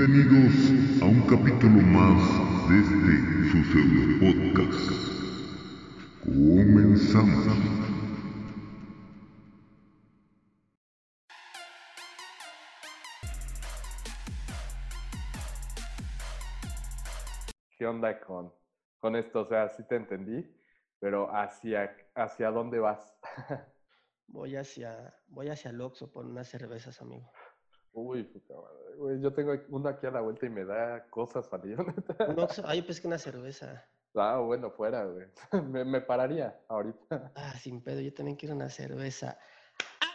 Bienvenidos a un capítulo más de este su pseudo podcast. Comenzamos. ¿Qué onda con, con esto? O sea, sí te entendí, pero ¿hacia, hacia dónde vas? Voy hacia, voy hacia el Oxxo por unas cervezas, amigo. Uy, puta madre, güey, yo tengo uno aquí a la vuelta y me da cosas salir. Un Oxxo, ay, pues que una cerveza. Ah, bueno, fuera, güey. Me, me pararía ahorita. Ah, sin pedo, yo también quiero una cerveza.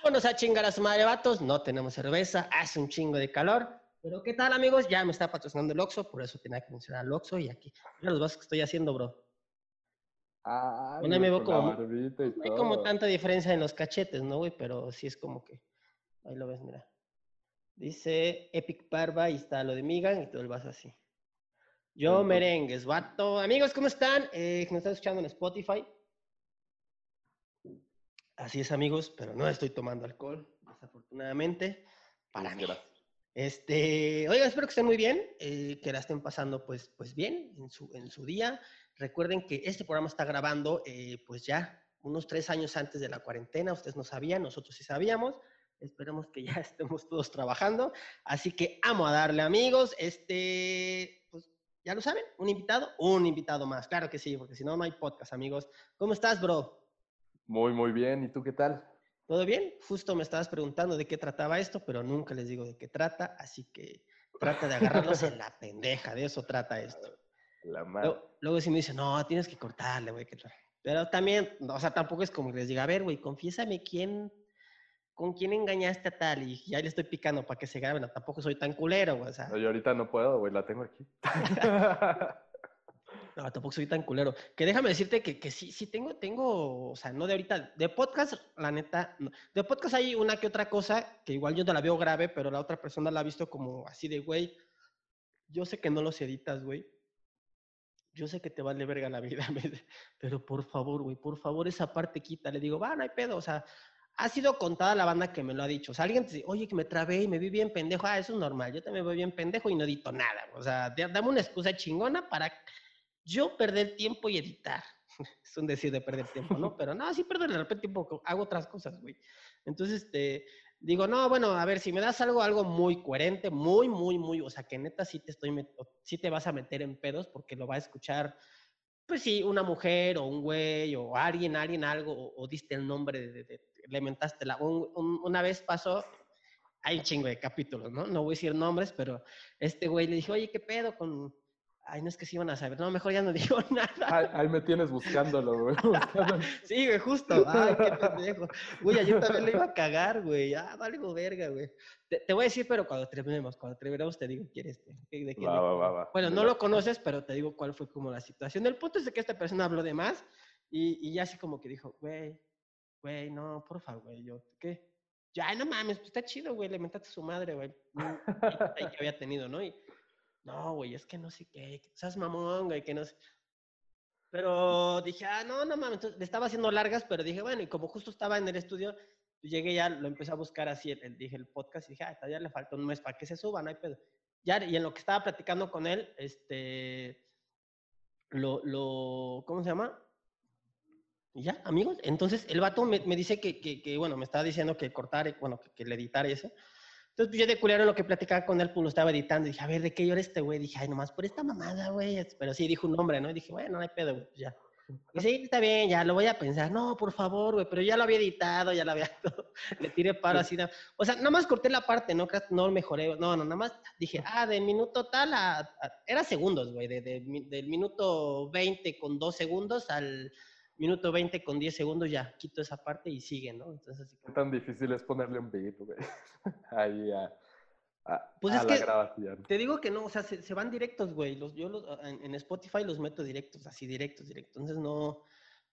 Vámonos a chingar a su madre, vatos. No tenemos cerveza, hace un chingo de calor. Pero ¿qué tal, amigos? Ya me está patrocinando el Oxxo, por eso tenía que mencionar al Oxxo y aquí. Mira los vasos que estoy haciendo, bro. Me veo como- barbita y No hay como tanta diferencia en los cachetes, ¿no, güey? Pero sí es como que. Ahí lo ves, mira. Dice Epic Barba y está lo de Migan y todo el vaso así. Yo Entonces- merengues, vato. Amigos, ¿cómo están? Eh, me están escuchando en Spotify. Así es, amigos, pero no estoy tomando alcohol, desafortunadamente. Para mí. Este, oigan, espero que estén muy bien, eh, que la estén pasando pues, pues bien en su, en su día. Recuerden que este programa está grabando eh, pues ya unos tres años antes de la cuarentena. Ustedes no sabían, nosotros sí sabíamos. Esperemos que ya estemos todos trabajando. Así que amo a darle, amigos. Este, pues ya lo saben, un invitado, un invitado más. Claro que sí, porque si no, no hay podcast, amigos. ¿Cómo estás, bro? Muy, muy bien. ¿Y tú qué tal? ¿Todo bien? Justo me estabas preguntando de qué trataba esto, pero nunca les digo de qué trata, así que trata de agarrarlos en la pendeja, de eso trata esto. La madre. Luego, luego sí me dicen, no, tienes que cortarle, güey. que tal". Pero también, o sea, tampoco es como que les diga, a ver, güey, confiésame quién, con quién engañaste a tal, y ya le estoy picando para que se graben, no, tampoco soy tan culero, güey, o sea, No, yo ahorita no puedo, güey, la tengo aquí. no, tampoco soy tan culero. Que déjame decirte que, que sí, sí tengo, tengo, o sea, no de ahorita, de podcast, la neta, no. de podcast hay una que otra cosa que igual yo te la veo grave, pero la otra persona la ha visto como así de, güey, yo sé que no los editas, güey. Yo sé que te vale verga la vida, pero por favor, güey, por favor, esa parte quita. Le digo, va, no hay pedo, o sea, ha sido contada la banda que me lo ha dicho. O sea, alguien te dice, oye, que me trabé y me vi bien pendejo. Ah, eso es normal, yo también voy bien pendejo y no edito nada. O sea, da- dame una excusa chingona para yo perder tiempo y editar. es un decir de perder tiempo, ¿no? Pero no, sí perder de repente tiempo, hago otras cosas, güey. Entonces, este, digo, no, bueno, a ver, si me das algo, algo muy coherente, muy, muy, muy, o sea, que neta sí te estoy, sí te vas a meter en pedos porque lo va a escuchar, pues sí, una mujer o un güey o alguien, alguien, algo, o, diste el nombre, de, le mentaste la, un- un- una vez pasó, hay un chingo de capítulos, ¿no? No voy a decir nombres, pero este güey le dijo, oye, ¿qué pedo con...? Ay, no es que sí iban a saber. No, mejor ya no digo nada. Ahí, ahí me tienes buscándolo, güey. Sí, güey, justo. Ay, qué pendejo. Güey, yo también le iba a cagar, güey. Ah, valgo verga, güey. Te, te voy a decir, pero cuando terminemos, cuando terminemos te digo quién es. De quién- Va, va, va, va. Bueno, no lo conoces, pero te digo cuál fue como la situación. El punto es de que esta persona habló de más y, y ya así como que dijo, güey, güey, no, porfa, güey. Yo, ¿qué? Ya, no mames, pues está chido, güey. Le mentaste a su madre, güey. Mm, que había tenido, ¿no? Y, no, güey, es que no sé qué, seas mamón, güey, que no sé. Pero dije, ah, no, no mames, le estaba haciendo largas, pero dije, bueno, y como justo estaba en el estudio, llegué ya, lo empecé a buscar así, el, dije el podcast, y dije, ah, ya le falta un mes para que se suba, no hay pedo. Ya, y en lo que estaba platicando con él, este, lo, ¿cómo se llama? Y ya, amigos, entonces el vato me, dice que, que, que, bueno, me estaba diciendo que cortar, bueno, que, que le editara y eso. Entonces, pues, yo de culero lo que platicaba con él, pues lo estaba editando. Y dije, a ver, ¿de qué llora este güey? Dije, ay, nomás por esta mamada, güey. Pero sí, dijo un nombre, ¿no? Y dije, bueno, no hay pedo, güey, pues ya. Y sí, está bien, ya lo voy a pensar. No, por favor, güey, pero ya lo había editado, ya lo había. Le tiré paro así. na- O sea, nada más corté la parte, no no mejoré. No, no, nada más dije, ah, del minuto tal a. era segundos, güey, de, del minuto 20 con 2 segundos al minuto 20 con 10 segundos, ya quito esa parte y sigue, ¿no? Entonces, así ¿Qué como- tan difícil es ponerle un beat, güey? Ahí a, a, Pues a es la que- grabación. Te digo que no, o sea, se, se van directos, güey. Los, yo los, en, en Spotify los meto directos, así directos, directos. Entonces no,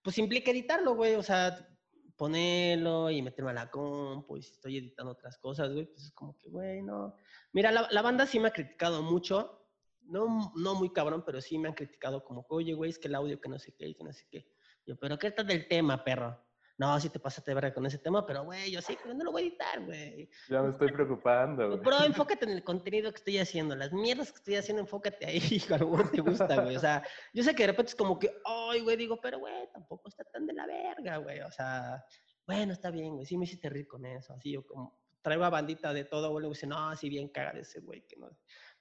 pues implica editarlo, güey. O sea, ponerlo y meterme a la compu y si estoy editando otras cosas, güey, pues es como que, güey, no. Mira, la, la banda sí me ha criticado mucho. No, no muy cabrón, pero sí me han criticado como, oye, güey, es que el audio que no sé qué y que no sé qué. Yo, pero ¿qué tal del tema, perro? no, sí te pasaste de verga con ese tema, pero güey, yo sí, pero no lo voy a editar, güey. Ya me estoy preocupando, güey. Bro, enfócate en el contenido que estoy haciendo, las mierdas que estoy haciendo, enfócate ahí, hijo, algo te gusta, güey. O sea, yo sé que de repente es como que, ay, güey, digo, pero güey, tampoco está tan de la verga, güey. O sea, bueno, está bien, güey, sí me hiciste reír con eso, así, yo como traigo a bandita de todo, güey, y dice, no, así bien caga de ese güey, que no.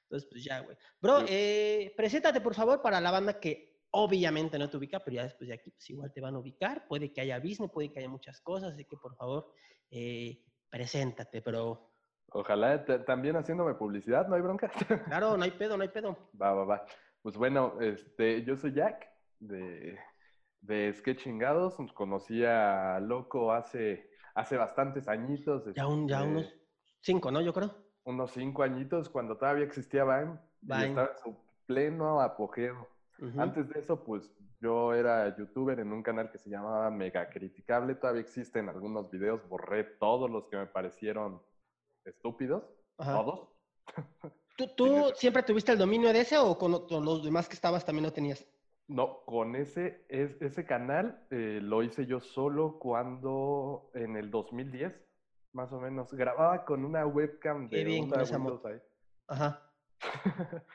Entonces, pues ya, güey. Bro, Sí. eh, preséntate, por favor, para la banda que obviamente no te ubica, pero ya después de aquí, pues igual te van a ubicar. Puede que haya business, puede que haya muchas cosas, así que por favor, eh, preséntate, bro. Ojalá ta- también haciéndome publicidad, ¿no hay bronca? Claro, no hay pedo, no hay pedo. Va, va, va. Pues bueno, este, yo soy Jack de, de Sketch Chingados. Conocí a Loco hace, hace bastantes añitos. Ya, un, ya este, unos cinco, ¿no? Yo creo. unos cinco añitos cuando todavía existía Vine. y estaba en su pleno apogeo. Ujú. Antes de eso, pues yo era youtuber en un canal que se llamaba Mega Criticable. Todavía existen algunos videos. Borré todos los que me parecieron estúpidos. Ajá. Todos. ¿Tú, tú siempre tuviste el dominio de ese o con los demás que estabas también lo tenías? No, con ese, es- ese canal eh, lo hice yo solo cuando en el 2010, más o menos, grababa con una webcam Qué de bien una Windows ahí. Ajá.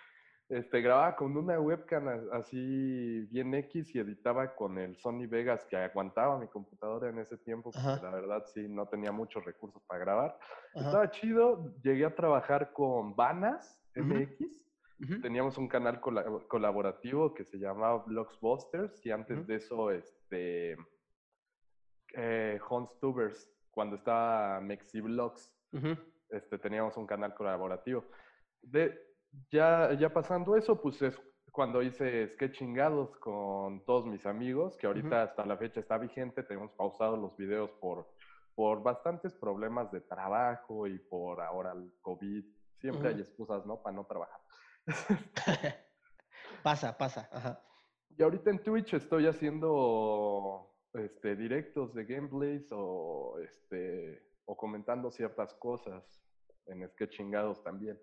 Este, grababa con una webcam así bien X y editaba con el Sony Vegas que aguantaba mi computadora en ese tiempo, porque Ajá. la verdad sí no tenía muchos recursos para grabar. Ajá. Estaba chido, llegué a trabajar con Vanas. MX. Ujú. Teníamos un canal cola- colaborativo que se llamaba Blogsbusters y antes Ujú. de eso, este, eh, Honstubers, cuando estaba MexiVlogs, Ujú. este, teníamos un canal colaborativo. De, ya, ya pasando eso, pues es cuando hice Sketch Chingados con todos mis amigos, que ahorita hasta la fecha está vigente, tenemos pausados los videos por, por bastantes problemas de trabajo y por ahora el COVID. Siempre hay excusas, ¿no? Para no trabajar. pasa, pasa. Ajá. Y ahorita en Twitch estoy haciendo este, directos de gameplays o, este, o comentando ciertas cosas en Sketch Chingados también.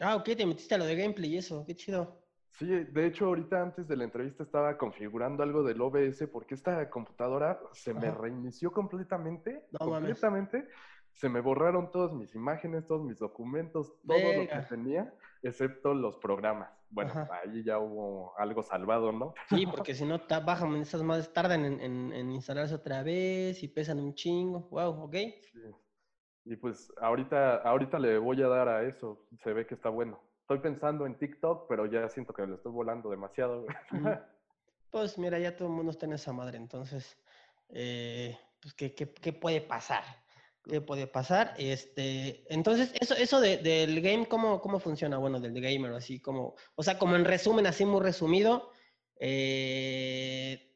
Ah, ok, te metiste a lo de gameplay y eso. Qué chido. Sí, de hecho ahorita antes de la entrevista estaba configurando algo del OBS porque esta computadora se me Ajá. reinició completamente, No mames. completamente. Se me borraron todas mis imágenes, todos mis documentos, todo lo que tenía, excepto los programas. Bueno, Ajá. ahí ya hubo algo salvado, ¿no? Sí, porque si no, bajan esas madres, tardan en, en- en instalarse otra vez y pesan un chingo. Wow, ok. Sí. Y pues ahorita, ahorita le voy a dar a eso. Se ve que está bueno. Estoy pensando en TikTok, pero ya siento que le estoy volando demasiado. Pues mira, ya todo el mundo está en esa madre, entonces, eh, pues, ¿qué, qué, qué puede pasar? ¿Qué puede pasar? Este, entonces, eso, eso de- del game, ¿cómo, ¿cómo funciona? Bueno, del gamer, así como, o sea, como en resumen, así muy resumido, eh,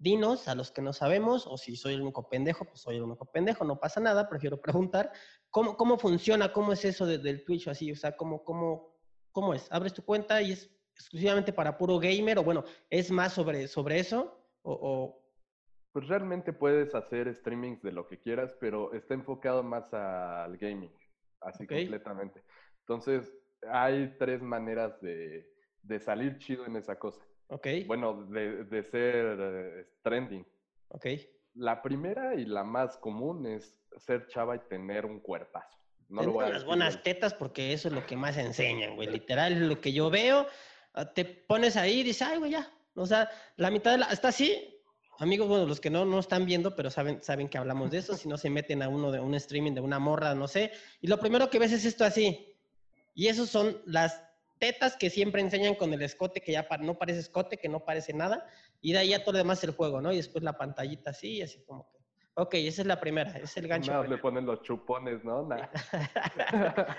dinos a los que no sabemos, o si soy el único pendejo, pues soy el único pendejo, no pasa nada, prefiero preguntar, ¿cómo, cómo funciona? ¿Cómo es eso de- del Twitch así? O sea, ¿cómo, cómo, ¿cómo es? ¿Abres tu cuenta y es exclusivamente para puro gamer? O bueno, ¿es más sobre, sobre eso? O, o- Pues realmente puedes hacer streamings de lo que quieras, pero está enfocado más al gaming, así completamente. Entonces, hay tres maneras de, de salir chido en esa cosa. Ok, Bueno, de, de ser eh, trending. ok. La primera y la más común es ser chava y tener un cuerpazo. No lo voy a decir buenas tetas porque eso es lo que más enseñan, güey. Literal, lo que yo veo. ah, Te pones ahí y dices, ay, güey, ya. O sea, la mitad de la... Está así. Amigos, bueno, los que no, no están viendo, pero saben, saben que hablamos de eso. si no se meten a uno de un streaming de una morra, no sé. Y lo primero que ves es esto así. Y esos son las tetas que siempre enseñan con el escote, que ya no parece escote, que no parece nada. Y de ahí ya todo lo demás el juego, ¿no? Y después la pantallita así, y así como que... Ok, esa es la primera, es el gancho. Nada, le ponen los chupones, ¿no? Nah.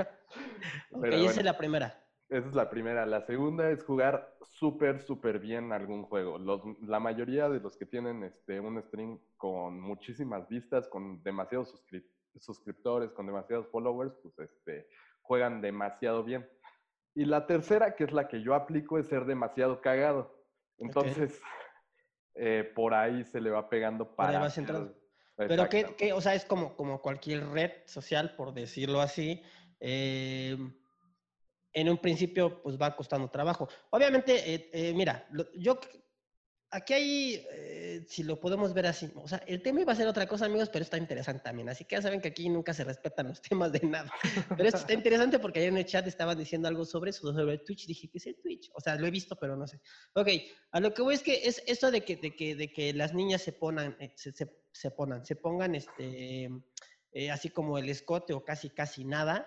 ok, esa es la primera. Esa es la primera. La segunda es jugar súper, súper bien algún juego. Los- la mayoría de los que tienen este, un stream con muchísimas vistas, con demasiados suscrip- suscriptores, con demasiados followers, pues este, juegan demasiado bien. Y la tercera, que es la que yo aplico, es ser demasiado cagado. Entonces, eh, por ahí se le va pegando Por ahí para... vas hacer- entrando. Pero que, que, o sea, es como, como cualquier red social, por decirlo así. eh, en un principio, pues va costando trabajo. Obviamente, eh, mira, lo- yo aquí hay, eh, si lo podemos ver así, o sea, el tema iba a ser otra cosa, amigos, pero está interesante también. Así que ya saben que aquí nunca se respetan los temas de nada. Pero esto está interesante porque ayer en el chat estaban diciendo algo sobre eso, sobre Twitch. Dije, ¿qué es el Twitch? O sea, lo he visto, pero no sé. Ok, a lo que voy es que es esto de que, de que, de que las niñas se pongan, eh, se, se, se pongan, se pongan este, eh, así como el escote o casi, casi nada.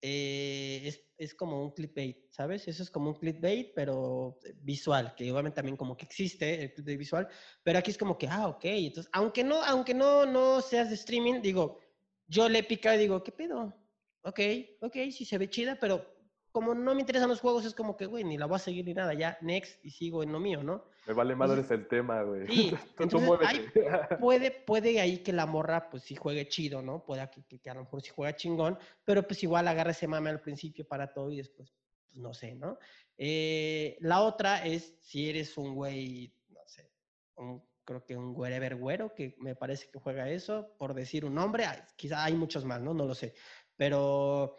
Eh, es, es como un clickbait, ¿sabes? Eso es como un clickbait, pero visual, que obviamente también como que existe el clickbait visual, pero aquí es como que, ah, ok, entonces, aunque no, aunque no, no seas de streaming, digo, yo le pica y digo, ¿qué pedo? Ok, ok, sí se ve chida, pero como no me interesan los juegos, es como que, güey, ni la voy a seguir ni nada, ya, next, y sigo en lo mío, ¿no? Me vale madres el tema, güey. Sí, Tú- tú entonces, muévete. Puede, puede ahí que la morra, pues sí juegue chido, ¿no? Puede que, que- que a lo mejor sí juega chingón, pero pues igual agarra ese mame al principio para todo y después, pues no sé, ¿no? Eh, la otra es si eres un güey, no sé, un- creo que un wherever güero, que me parece que juega eso, por decir un nombre, quizá hay muchos más, ¿no? No lo sé, pero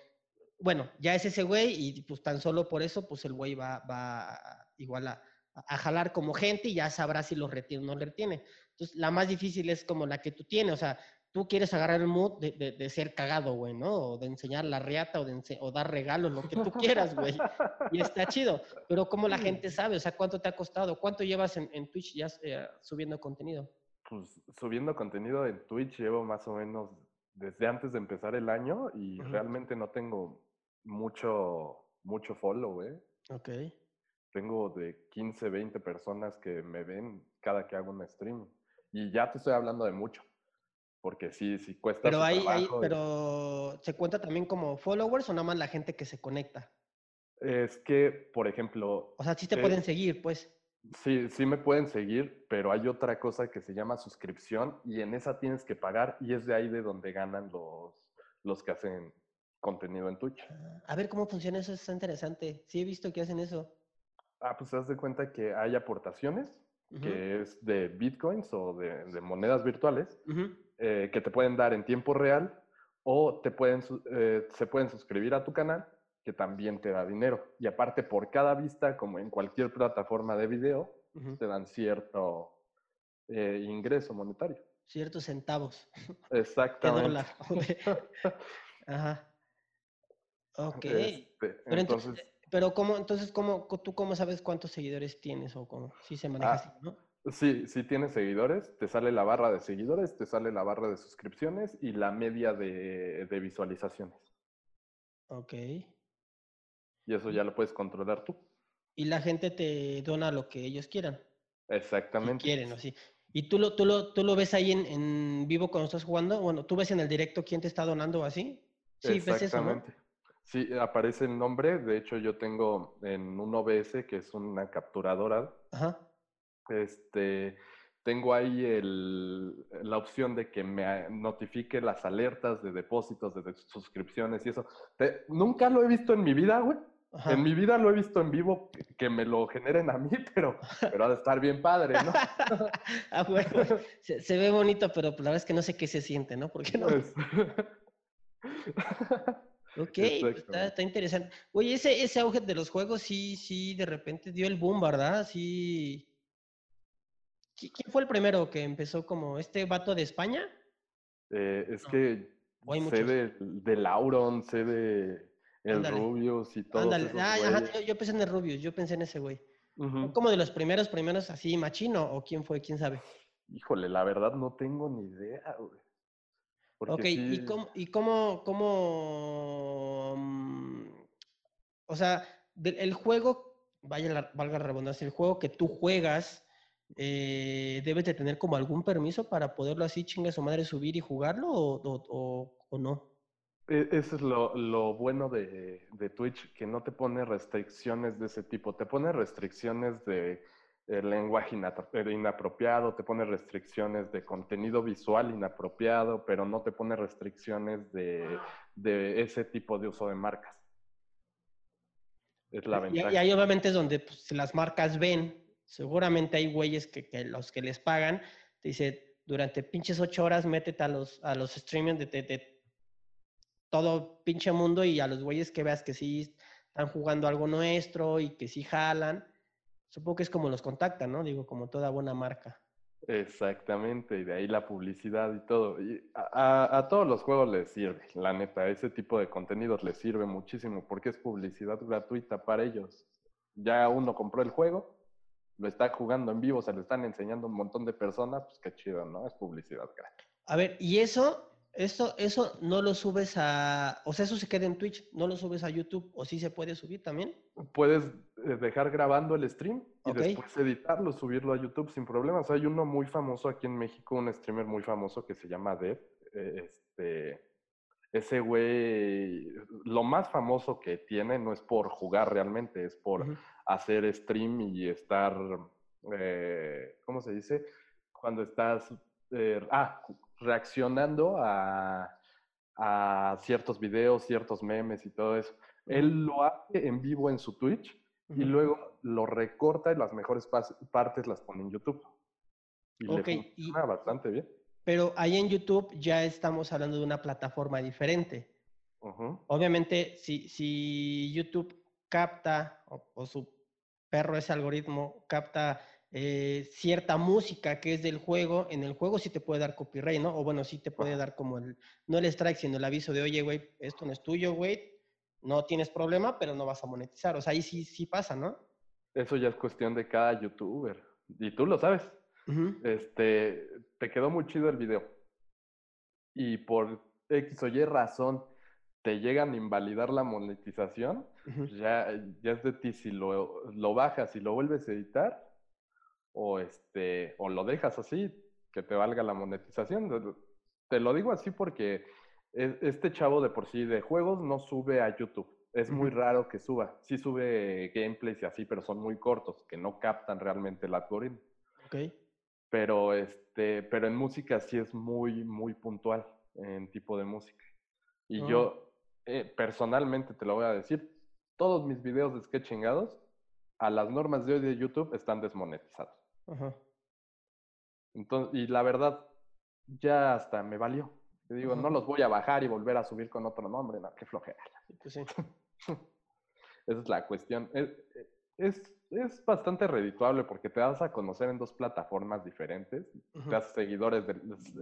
bueno, ya es ese güey y pues tan solo por eso, pues el güey va, va igual a, a jalar como gente y ya sabrá si lo retiene o no lo retiene. Entonces, la más difícil es como la que tú tienes, o sea, tú quieres agarrar el mood de, de- de ser cagado, güey, ¿no? O de enseñar la riata o, de ense- o dar regalos, lo que tú quieras, güey. Y está chido. Pero ¿cómo la gente sabe? O sea, ¿cuánto te ha costado? ¿Cuánto llevas en, en Twitch ya eh, subiendo contenido? Pues subiendo contenido en Twitch llevo más o menos desde antes de empezar el año y realmente no tengo mucho, mucho follow, güey. Ok. Tengo de 15, 20 personas que me ven cada que hago un stream. Y ya te estoy hablando de mucho. Porque sí, sí cuesta Pero su ahí, ahí, trabajo y- pero ¿se cuenta también como followers o nada más la gente que se conecta? Es que, por ejemplo, O sea, sí te Eh, pueden seguir, pues. Sí, sí me pueden seguir, pero hay otra cosa que se llama suscripción y en esa tienes que pagar y es de ahí de donde ganan los, los que hacen contenido en Twitch. Ah, A ver cómo funciona eso, está interesante. Sí he visto que hacen eso. Ah, pues te das de cuenta que hay aportaciones, que es de bitcoins o de, de monedas virtuales, eh, que te pueden dar en tiempo real o te pueden, eh, se pueden suscribir a tu canal, que también te da dinero. Y aparte, por cada vista, como en cualquier plataforma de video, te dan cierto eh, ingreso monetario. Ciertos centavos de Exactamente. Ajá. Ok. Este, Pero entonces, entonces, pero cómo, entonces, ¿cómo, tú cómo sabes cuántos seguidores tienes o cómo? Sí se maneja Ah. así, ¿no? sí, si tienes seguidores, te sale la barra de seguidores, te sale la barra de suscripciones y la media de, de visualizaciones. Ok. Y eso ya lo puedes controlar tú. Y la gente te dona lo que ellos quieran. Si Exactamente. quieren, o sí. ¿Y tú lo, tú lo, tú lo ves ahí en, en vivo cuando estás jugando? Bueno, ¿tú ves en el directo quién te está donando o así? Sí, ves eso, ¿no? Sí, aparece el nombre. De hecho, yo tengo en un OBS, que es una capturadora, Ajá. este, tengo ahí el- la opción de que me notifique las alertas de depósitos, de, de suscripciones y eso. Te- nunca lo he visto en mi vida, güey. Ajá. En mi vida lo he visto en vivo, que, me lo generen a mí, pero, pero ha de estar bien padre, ¿no? Ah, bueno, se, se ve bonito, pero la verdad es que no sé qué se siente, ¿no? ¿Por qué no? Pues- Ok, está, interesante. Oye, ese, ese auge de los juegos sí, sí, de repente dio el boom, ¿verdad? Sí. ¿Qui- ¿Quién fue el primero que empezó como este vato de España? Eh, es No. que sé de, de Lauron, sé de El Ándale. Rubius y esos ah, yo, yo pensé en el Rubius, yo pensé en ese güey. Como de los primeros, primeros así, machino, o quién fue, quién sabe. Híjole, la verdad no tengo ni idea, güey. Ok, ¿y cómo, y cómo, cómo, mm, o sea, del- el juego, vaya la, valga la redundancia, el juego que tú juegas, eh, debes de tener como algún permiso para poderlo así, chinga su madre, subir y jugarlo, o, o- o- o no? E- Eso es lo, lo bueno de, de Twitch, que no te pone restricciones de ese tipo. Te pone restricciones de eh, lenguaje eh, inapropiado, te pone restricciones de contenido visual inapropiado, pero no te pone restricciones de, de ese tipo de uso de marcas. Es la Y, ventaja. y ahí obviamente es donde pues, si las marcas ven, seguramente hay güeyes que, que los que les pagan, te dice, durante pinches ocho horas métete a los, a los streaming de, de- de todo pinche mundo y a los güeyes que veas que sí están jugando algo nuestro y que sí jalan, Supongo que es como los contactan, ¿no? Digo, como toda buena marca. Exactamente, y de ahí la publicidad y todo. Y a, a- a todos los juegos les sirve, la neta, ese tipo de contenidos les sirve muchísimo porque es publicidad gratuita para ellos. Ya uno compró el juego, lo está jugando en vivo, se lo están enseñando a un montón de personas, pues qué chido, ¿no? Es publicidad gratis. A ver, y eso, eso, eso no lo subes a, o sea, eso se queda en Twitch, no lo subes a YouTube, o sí se puede subir también. Puedes eh, dejar grabando el stream y después editarlo, subirlo a YouTube sin problemas. Hay uno muy famoso aquí en México, un streamer muy famoso que se llama Dev. eh, Este, ese güey, lo más famoso que tiene no es por jugar realmente, es por hacer stream y estar, eh, ¿cómo se dice? Cuando estás, eh, ah, reaccionando a, a ciertos videos, ciertos memes y todo eso. Él lo hace en vivo en su Twitch y luego lo recorta y las mejores partes las pone en YouTube. Y Ok, le y- funciona bastante bien. Pero ahí en YouTube ya estamos hablando de una plataforma diferente. Obviamente, si, si YouTube capta, o, o su perro, ese algoritmo, capta eh, cierta música que es del juego, en el juego sí te puede dar copyright, ¿no? O bueno, sí te puede dar como el, no el strike, sino el aviso de, oye, güey, esto no es tuyo, güey, no tienes problema, pero no vas a monetizar. O sea, ahí sí, sí pasa, ¿no? Eso ya es cuestión de cada youtuber. Y tú lo sabes. Este, te quedó muy chido el video. Y por X o Y razón te llegan a invalidar la monetización, ya, ya es de ti si lo, lo bajas y lo vuelves a editar o, este, o lo dejas así, que te valga la monetización. Te- lo digo así porque e- este chavo de por sí de juegos no sube a YouTube. Es muy raro que suba. Sí sube gameplays y así, pero son muy cortos, que no captan realmente el algoritmo Ok. pero este, pero en música sí es muy, muy puntual en tipo de música. Y Ah. yo eh, personalmente te lo voy a decir, todos mis videos de sketch chingados a las normas de hoy de YouTube están desmonetizados. Ajá. Entonces, y la verdad, ya hasta me valió. Te digo, no los voy a bajar y volver a subir con otro nombre, no, qué flojera. Pues sí. Esa es la cuestión. Es, es, es bastante redituable porque te das a conocer en dos plataformas diferentes. Te haces seguidores, de,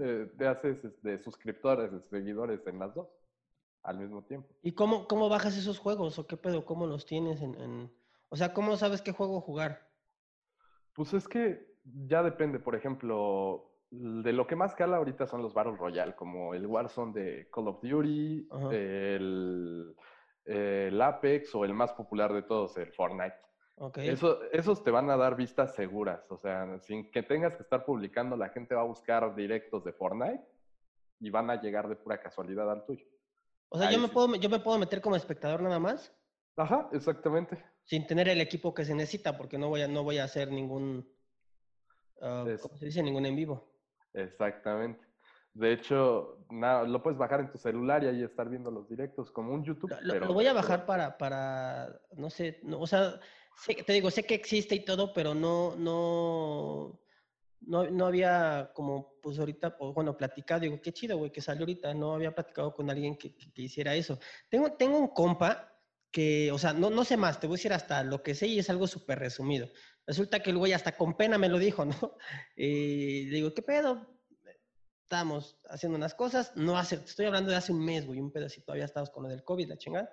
eh, te haces este, suscriptores, de seguidores en las dos al mismo tiempo. ¿Y cómo, cómo bajas esos juegos o qué pedo? ¿Cómo los tienes en, en- O sea, ¿cómo sabes qué juego jugar? Pues es que ya depende, por ejemplo, de lo que más cala ahorita son los Battle Royale, como el Warzone de Call of Duty, Ajá. el, el Apex o el más popular de todos, el Fortnite. Ok. Eso, esos te van a dar vistas seguras, o sea, sin que tengas que estar publicando, la gente va a buscar directos de Fortnite y van a llegar de pura casualidad al tuyo. O sea, yo me, sí. puedo, yo me puedo meter como espectador nada más, Ajá, exactamente. Sin tener el equipo que se necesita, porque no voy a, no voy a hacer ningún, ah, Es- ¿cómo se dice? Ningún en vivo. Exactamente. De hecho, na- lo puedes bajar en tu celular y ahí estar viendo los directos como un YouTube. Lo, lo- pero lo voy a bajar para, para, no sé, no, o sea, sé- te digo, sé que existe y todo, pero no, no, no, no había como, pues ahorita, bueno, platicado, digo, qué chido, güey, que salió ahorita, no había platicado con alguien que, que- que hiciera eso. Tengo, tengo un compa que, o sea, no, no sé más, te voy a decir hasta lo que sé y es algo súper resumido. Resulta que el güey hasta con pena me lo dijo, ¿no? Y le digo, ¿qué pedo? Estamos haciendo unas cosas, no hace, estoy hablando de hace un mes, güey, un pedacito, todavía estábamos con lo del COVID, la chingada.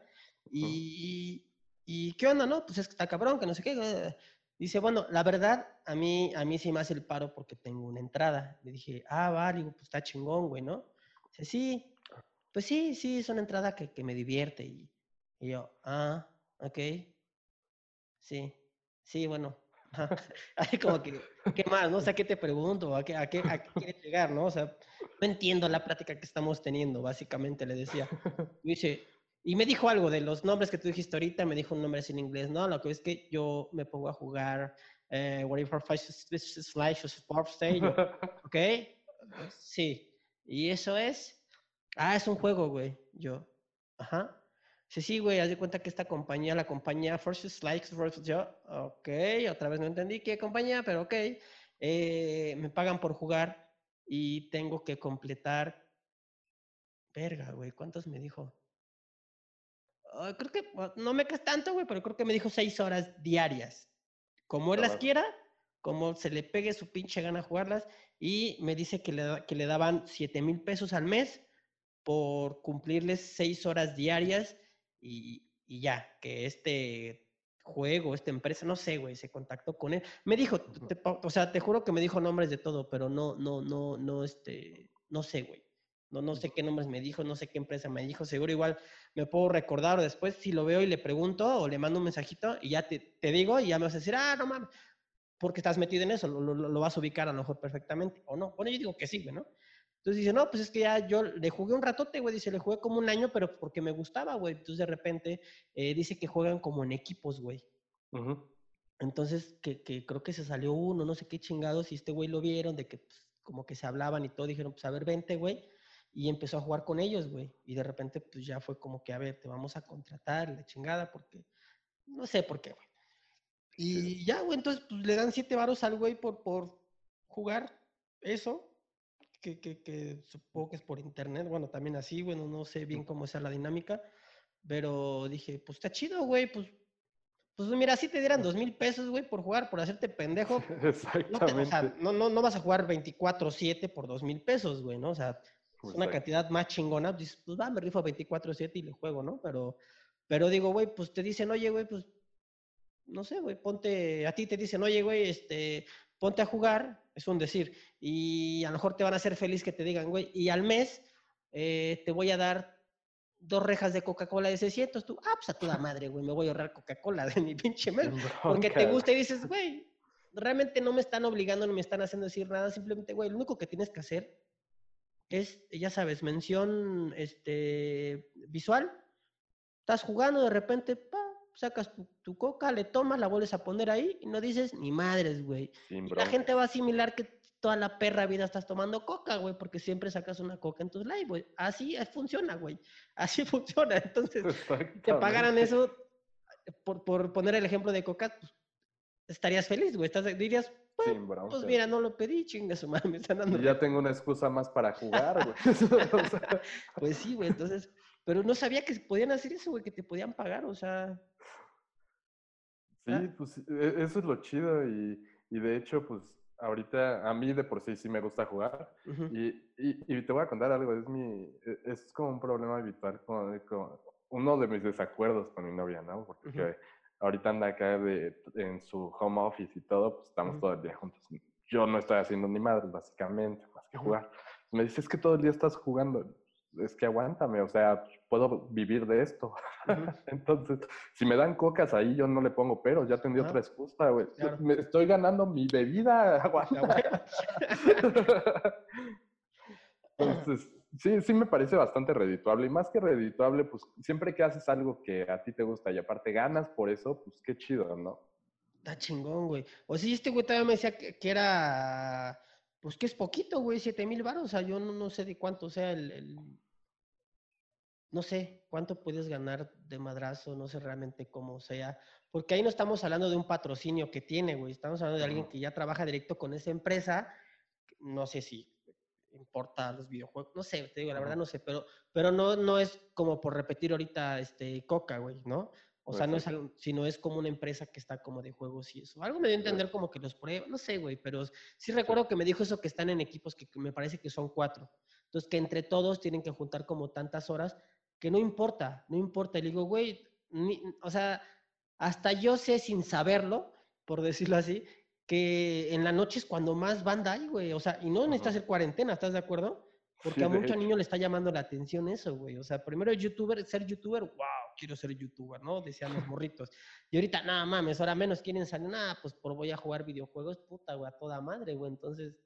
Y, y ¿qué onda, no? Pues es que está cabrón, que no sé qué. eh. Dice, bueno, la verdad, a mí, a mí sí me hace el paro porque tengo una entrada. Le dije, ah, va, digo, pues está chingón, güey, ¿no? Dice, sí, pues sí, sí, es una entrada que, que me divierte. Y, y yo, ah, ok, sí, sí, bueno. ajá". Así como que, ¿qué más, no? O sea, ¿qué te pregunto? ¿A qué, a qué, a qué quieres llegar, no? O sea, no entiendo la plática que estamos teniendo, básicamente le decía. Y dice, y me dijo algo de los nombres que tú dijiste ahorita, me dijo un nombre en inglés, ¿no? Lo que es que yo me pongo a jugar eh, Whatever Slash Sports ¿ok? Sí. ¿Y eso es? Ah, es un juego, güey. Yo, ajá. Sí, sí, güey, haz de cuenta que esta compañía, la compañía Forces Likes versus yo, ok, otra vez no entendí qué compañía, pero ok, eh, me pagan por jugar y tengo que completar, verga, güey, ¿cuántos me dijo? Creo que, no me crees tanto, güey, pero creo que me dijo seis horas diarias. como él La las quiera, como se le pegue su pinche gana jugarlas, y me dice que le, que le daban 7 mil pesos al mes por cumplirles 6 horas diarias y, y ya, que este juego, esta empresa, no sé, güey, se contactó con él. Me dijo, te o sea, te juro que me dijo nombres de todo, pero no, no, no, no, este, no sé, güey. No, no sé qué nombres me dijo, no sé qué empresa me dijo. Seguro igual me puedo recordar después si lo veo y le pregunto o le mando un mensajito y ya te, te digo y ya me vas a decir, ah, no mames, porque estás metido en eso, lo, lo- lo vas a ubicar a lo mejor perfectamente o no. Bueno, yo digo que sí, güey, ¿no? Entonces dice, no, pues es que ya yo le jugué un ratote, güey, dice, le jugué como un año, pero porque me gustaba, güey. Entonces de repente eh, dice que juegan como en equipos, güey. Entonces, que, que creo que se salió uno, no sé qué chingados, y este güey lo vieron, de que pues, como que se hablaban y todo, dijeron, pues a ver, vente, güey, y empezó a jugar con ellos, güey, y de repente, pues ya fue como que, a ver, te vamos a contratar, la chingada, porque, no sé por qué, güey. Y ya, güey, entonces, pues le dan siete varos al güey por, por jugar eso, que, que, que supongo que es por internet, bueno, también así, bueno, no sé bien cómo sea la dinámica, pero dije, pues está chido, güey, pues, pues mira, si te dieran dos mil pesos, güey, por jugar, por hacerte pendejo, no, te- o sea, Exactamente. no, no, no vas a jugar 24-7 por dos mil pesos, güey, ¿no? O sea, es una cantidad más chingona, dices, pues va, me rifo 24-7 y le juego, ¿no? Pero, pero digo, güey, pues te dicen, oye, güey, pues, no sé, güey, ponte, a ti te dicen, oye, güey, este, ponte a jugar, es un decir, y a lo mejor te van a hacer feliz que te digan, güey, y al mes eh, te voy a dar dos rejas de Coca-Cola de 600, tú, ah, pues a toda madre, güey, me voy a ahorrar Coca-Cola de mi pinche mes, porque te gusta y dices, güey, realmente no me están obligando, no me están haciendo decir nada, simplemente, güey, lo único que tienes que hacer es, ya sabes, mención este, visual, estás jugando, de repente, pa, sacas tu, tu coca, le tomas, la vuelves a poner ahí y no dices ni madres, güey. Y la gente va a asimilar que toda la perra vida estás tomando coca, güey, porque siempre sacas una coca en tus live, güey. Así es- funciona, güey. Así funciona. Entonces, si te pagaran eso por, por poner el ejemplo de coca, pues, estarías feliz, güey. Estás, dirías, pues, pues mira, no lo pedí, chinga su madre, me están dando. Y ya tengo una excusa más para jugar, güey. O sea, Pues sí, güey, entonces, pero no sabía que podían hacer eso, güey, que te podían pagar, o sea, Sí, Ah. pues e- eso es lo chido y, y de hecho, pues ahorita a mí de por sí sí me gusta jugar ujú, y, y, y te voy a contar algo, es mi, e- es como un problema habitual con, con uno de mis desacuerdos con mi novia, ¿no? Porque Ujú. ahorita anda acá de, en su home office y todo, pues estamos Ujú. todo el día juntos. Yo no estoy haciendo ni madre, básicamente, más que jugar. Me dice, es que todo el día estás jugando. Es que aguántame, o sea, puedo vivir de esto. Entonces, si me dan cocas ahí, yo no le pongo pero, ya tendría otra excusa, güey. Claro. Me estoy ganando mi bebida, aguanta. Entonces, sí, sí me parece bastante redituable. Y más que redituable, pues siempre que haces algo que a ti te gusta y aparte ganas por eso, pues qué chido, ¿no? Está chingón, güey. O sí, este güey también me decía que, que era, pues que es poquito, güey, siete mil baros. O sea, yo no, no sé de cuánto sea el, el- no sé cuánto puedes ganar de madrazo, no sé realmente cómo sea. Porque ahí no estamos hablando de un patrocinio que tiene, güey. Estamos hablando de alguien que ya trabaja directo con esa empresa. No sé si importa los videojuegos, no sé, te digo, la verdad no sé, pero, pero no, no es como por repetir ahorita este Coca, güey, ¿no? O sea, no es algo, sino es como una empresa que está como de juegos y eso. Algo me dio a entender como que los prueba, no sé, güey, pero sí recuerdo que me dijo eso que están en equipos que me parece que son cuatro. Entonces, que entre todos tienen que juntar como tantas horas, que no importa, no importa. Y le digo, güey, ni- o sea, hasta yo sé sin saberlo, por decirlo así, que en la noche es cuando más banda hay, güey. O sea, y no necesitas hacer cuarentena, ¿estás de acuerdo? Porque Sí, a muchos niños le está llamando la atención eso, güey. O sea, primero youtuber, ser youtuber, wow, quiero ser youtuber, ¿no? Decían los morritos. Y ahorita, nada mames, ahora menos quieren salir, nada, pues por voy a jugar videojuegos, puta, güey, a toda madre, güey. Entonces,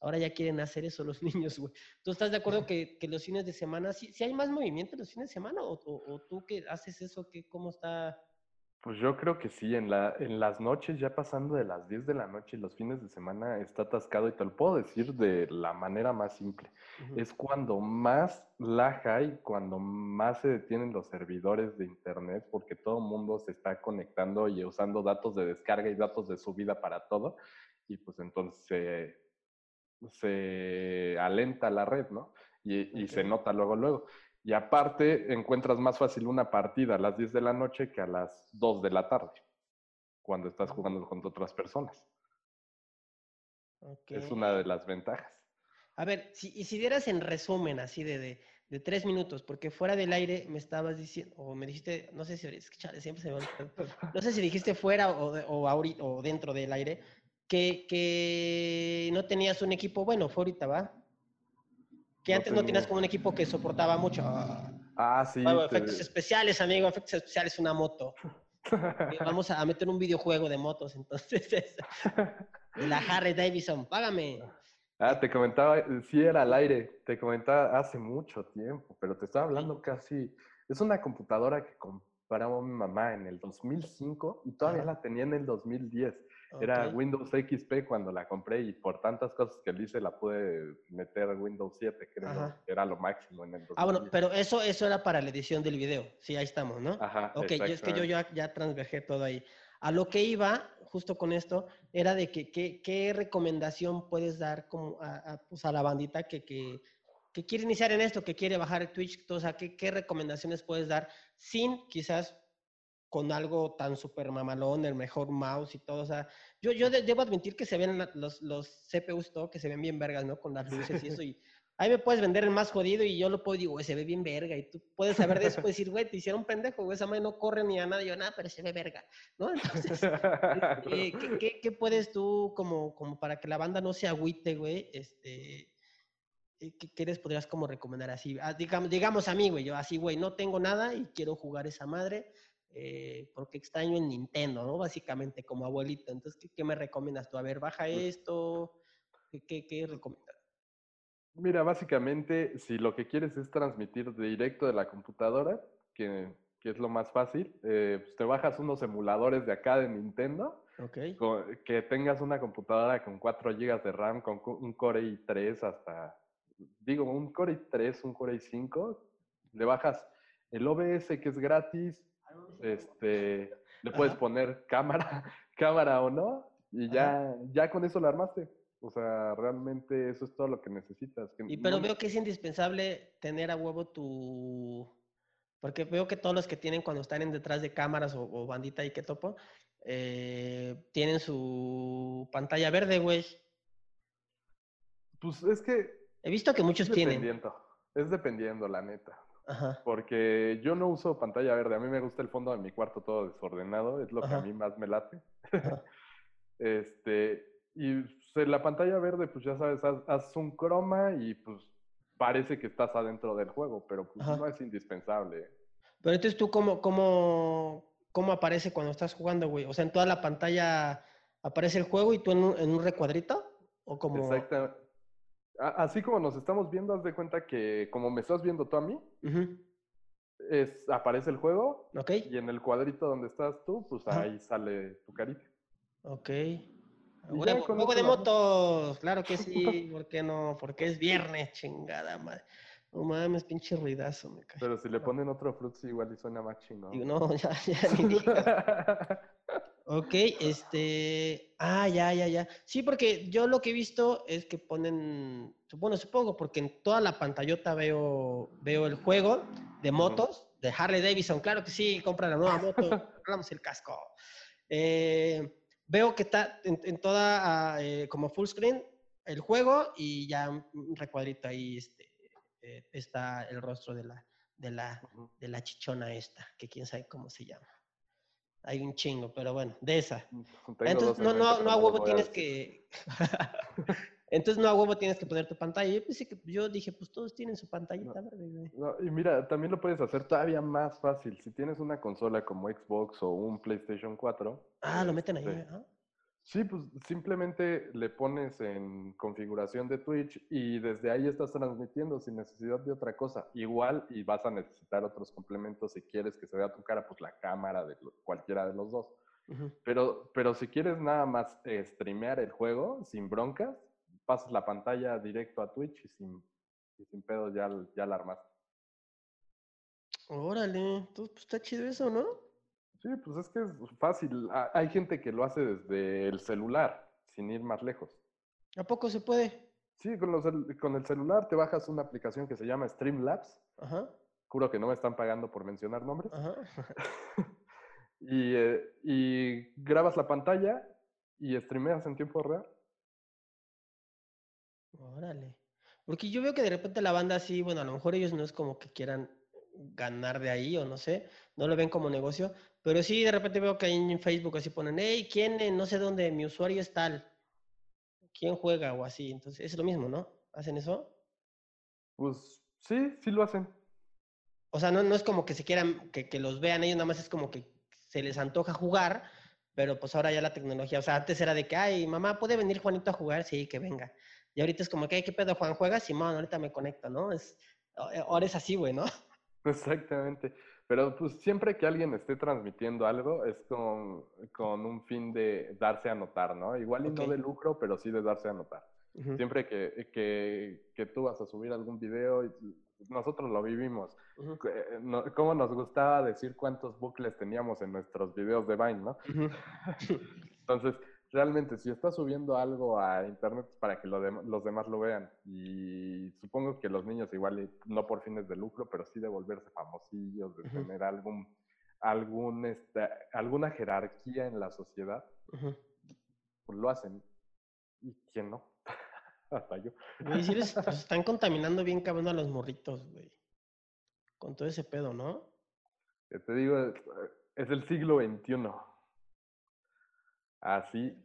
ahora ya quieren hacer eso los niños, güey. ¿Tú estás de acuerdo que, que los fines de semana, sí, sí hay más movimiento los fines de semana? ¿O, o- o tú que haces eso, que cómo está? Pues yo creo que sí, en, la, en las noches, ya pasando de las 10 de la noche los fines de semana, está atascado y te lo puedo decir de la manera más simple. Ujú. Es cuando más lag hay, cuando más se detienen los servidores de internet, porque todo el mundo se está conectando y usando datos de descarga y datos de subida para todo, y pues entonces se, se alenta la red, ¿no? Y, y se nota luego, luego. Y aparte, encuentras más fácil una partida a las 10 de la noche que a las 2 de la tarde. cuando estás jugando con otras personas. Ok. Es una de las ventajas. A ver, si, y si dieras en resumen así de, de, de tres minutos, porque fuera del aire me estabas diciendo, o me dijiste, no sé si, es que chale, siempre se me olvida, no sé si dijiste fuera o, de- o, ahorita, o dentro del aire, que, que no tenías un equipo bueno, fue ahorita, ¿va? Que No antes no tenías tenía. como un equipo que soportaba mucho. Ah, sí. bueno, te- efectos especiales, amigo, efectos especiales, una moto. Vamos a meter un videojuego de motos, entonces. es- La Harley Davidson, págame. Ah, te comentaba, sí era al aire, te comentaba hace mucho tiempo, pero te estaba hablando casi, es una computadora que compraba mi mamá en el 2005 y todavía Ajá. la tenía en el 2010. Era Ok. Windows XP cuando la compré y por tantas cosas que le hice la pude meter en Windows 7, creo, Ajá. que era lo máximo en el 2010. Ah, bueno, pero eso, eso era para la edición del video. Sí, ahí estamos, ¿no? Ajá, Ok, yo, es que yo ya, ya transvergé todo ahí. A lo que iba, justo con esto, era de que qué- qué recomendación puedes dar como a, a, pues, a la bandita que, que, que quiere iniciar en esto, que quiere bajar Twitch, todo, o sea, ¿qué, qué recomendaciones puedes dar sin quizás con algo tan super mamalón, el mejor mouse y todo, o sea, yo, yo de- debo admitir que se ven los, los CPUs todo, que se ven bien vergas, ¿no? Con las luces y eso, y ahí me puedes vender el más jodido y yo lo puedo digo, güey, se ve bien verga, y tú puedes saber de eso, puedes decir, güey, te hicieron pendejo, güey, esa madre no corre ni a nada, y yo, nada, pero se ve verga, ¿no? Entonces, eh, ¿qué, qué, qué puedes tú, como, como para que la banda no se agüite, güey, este... eh, ¿Qué, qué les podrías como recomendar así? Ah, digamos, digamos a mí, güey, yo así, güey, no tengo nada y quiero jugar esa madre eh, porque extraño el Nintendo, ¿no? Básicamente, como abuelito. Entonces, ¿qué, qué me recomiendas tú? A ver, baja Pues esto. ¿Qué, qué, qué recomiendas? Mira, básicamente, si lo que quieres es transmitir directo de la computadora, que, que es lo más fácil, eh, pues te bajas unos emuladores de acá de Nintendo, Ok. co- que tengas una computadora con 4 GB de RAM, con co- un Core i3 hasta, digo, un Core i3, un Core i5, le bajas el OBS que es gratis, este, le puedes Ajá. poner cámara, cámara o no, y Ajá. ya, ya con eso lo armaste. O sea, realmente eso es todo lo que necesitas. que Y pero no- veo que es indispensable tener a huevo tu... Porque veo que todos los que tienen cuando están en detrás de cámaras o, o bandita y que topo, eh, tienen su pantalla verde, güey. Pues es que He visto que muchos es tienen. dependiendo, es dependiendo, la neta. Ajá. Porque yo no uso pantalla verde, a mí me gusta el fondo de mi cuarto todo desordenado, es lo que a mí más me late. Este, y pues, la pantalla verde, pues ya sabes, haz, haz un croma y pues parece que estás adentro del juego, pero pues Ajá. no es indispensable. Pero entonces tú, ¿cómo, cómo, cómo aparece cuando estás jugando, güey? O sea, en toda la pantalla aparece el juego y tú en un, en un recuadrito? ¿O como...? Exacto. Así como nos estamos viendo, haz de cuenta que como me estás viendo tú a mí, es, aparece el juego Ok, y en el cuadrito donde estás tú, pues ahí sale tu carita. ok. Juego de motos, claro que sí, ¿por qué no? Porque es viernes, chingada madre. No mames, pinche ruidazo, me cae. Pero si le ponen otro fruits igual y suena más chingón. No, ya, ya ni. Ok, este. Ah, ya, ya, ya. Sí, porque yo lo que he visto es que ponen. Bueno, supongo, porque en toda la pantallota veo, veo el juego de motos, de Harley Davidson. Claro que sí, compra la nueva moto, compramos el casco. Eh, veo que está en, en toda, ah, eh, como full screen, el juego y ya un recuadrito ahí este, eh, está el rostro de la, de la, de la chichona esta, que quién sabe cómo se llama. Hay un chingo, pero bueno, de esa. Tengo Entonces, no, no, no a huevo tienes que... Entonces, no a huevo tienes que poner tu pantalla. Yo pensé que, yo dije, pues todos tienen su pantallita. No, y mira, también lo puedes hacer todavía más fácil. Si tienes una consola como Xbox o un PlayStation 4. Ah, lo meten ahí, este, ¿verdad? Sí, pues simplemente le pones en configuración de Twitch y desde ahí estás transmitiendo sin necesidad de otra cosa. Igual y vas a necesitar otros complementos si quieres que se vea tu cara, pues la cámara de cualquiera de los dos. Pero, pero si quieres nada más eh, streamear el juego sin broncas, pasas la pantalla directo a Twitch y sin, y sin pedo ya, ya la armaste. Órale, entonces pues está chido eso, ¿no? Sí, pues es que es fácil. Ha- Hay gente que lo hace desde el celular, sin ir más lejos. ¿A poco se puede? Sí, con, los cel- con el celular te bajas una aplicación que se llama Streamlabs. Ajá, Juro que no me están pagando por mencionar nombres. ajá. Y, eh, y grabas la pantalla y streameas en tiempo real. Órale. Porque yo veo que de repente la banda así, bueno, a lo mejor ellos no es como que quieran ganar de ahí o no sé, no lo ven como negocio, pero sí de repente veo que en Facebook así ponen, hey, ¿quién? eh, No sé dónde, mi usuario es tal. ¿Quién juega o así? Entonces es lo mismo, ¿no? ¿Hacen eso? Pues sí, sí lo hacen. O sea, no, no es como que se quieran, que, que los vean ellos, nada más es como que se les antoja jugar, pero pues ahora ya la tecnología, o sea, antes era de que, ay, mamá, ¿puede venir Juanito a jugar? Sí, que venga. Y ahorita es como que, "Ay, ¿qué pedo, Juan? ¿Juegas? Simón, ahorita me conecto, ¿no? Es, ahora es así, güey, ¿no? Exactamente. Pero pues siempre que alguien esté transmitiendo algo es con, con un fin de darse a notar, ¿no? Igual y Ok. no de lucro, pero sí de darse a notar. Ujú, Siempre que, que, que tú vas a subir algún video, y- nosotros lo vivimos. ujú, Eh, no- Cómo nos gustaba decir cuántos bucles teníamos en nuestros videos de Vine, ¿no? ujú. Entonces, realmente, si estás subiendo algo a internet es para que lo los demás lo vean. Y supongo que los niños igual, y no por fines de lucro, pero sí de volverse famosillos, de tener algún, algún, este, alguna jerarquía en la sociedad, pues lo hacen. ¿Y quién no? Hasta yo. Güey, sí les pues, están contaminando bien cabrón a los morritos, güey. Con todo ese pedo, ¿no? Te digo, es, es el siglo XXI. Así,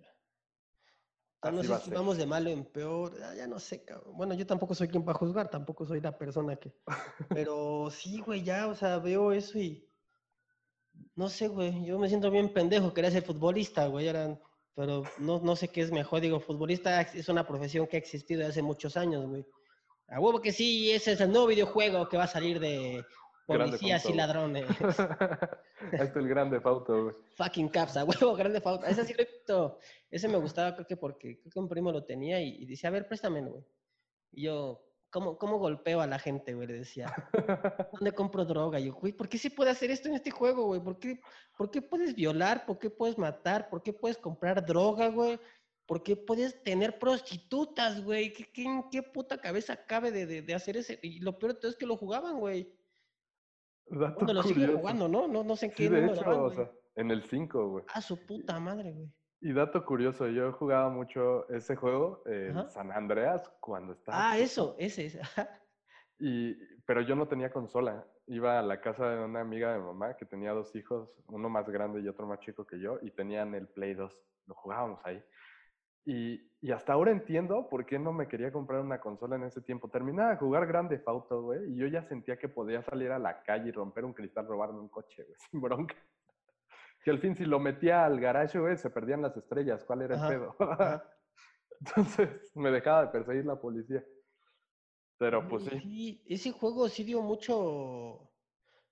No sé va si ser. vamos de malo en peor. ah, ya no sé, cabrón. Bueno, yo tampoco soy quien para juzgar, tampoco soy la persona que. Pero sí, güey, ya, o sea, veo eso y. No sé, güey. Yo me siento bien pendejo. Quería ser futbolista, güey. Eran... Pero no, no sé qué es mejor. Digo, futbolista es una profesión que ha existido hace muchos años, güey. A huevo que sí, ese es el nuevo videojuego que va a salir de policías y ladrones. Ahí está el grande Fauto, güey. Fucking caps, a huevo, grande falta. Ese sí lo. Ese me gustaba, creo que porque creo que un primo lo tenía y, y decía, a ver, préstamelo, güey. Y yo, ¿cómo, ¿cómo golpeo a la gente, güey? Le decía, ¿dónde compro droga? Y yo, güey, ¿por qué se puede hacer esto en este juego, güey? ¿Por qué, ¿Por qué puedes violar? ¿Por qué puedes matar? ¿Por qué puedes comprar droga, güey? ¿Por qué puedes tener prostitutas, güey? ¿Qué, qué, en qué puta cabeza cabe de, de, de hacer ese? Y lo peor de todo es que lo jugaban, güey. Dato Bueno, lo siguen curioso. jugando, ¿no? No, no sé en qué Sí, de hecho, van, o güey. sea, en el 5, güey. A su puta madre, güey. Y dato curioso, yo jugaba mucho ese juego, Ajá. San Andreas, cuando estaba. Ah, chico. eso, ese, ese. Y, pero yo no tenía consola. Iba a la casa de una amiga de mamá que tenía dos hijos, uno más grande y otro más chico que yo, y tenían el Play 2. Lo jugábamos ahí. Y, y hasta ahora entiendo por qué no me quería comprar una consola en ese tiempo. Terminaba de jugar Grande Auto, güey, y yo ya sentía que podía salir a la calle y romper un cristal, robarme un coche, güey, sin bronca. Que al fin, si lo metía al garaje, güey, se perdían las estrellas. ¿Cuál era Ajá, el pedo? ajá. Entonces me dejaba de perseguir la policía. Pero pues sí. ese juego sí dio mucho.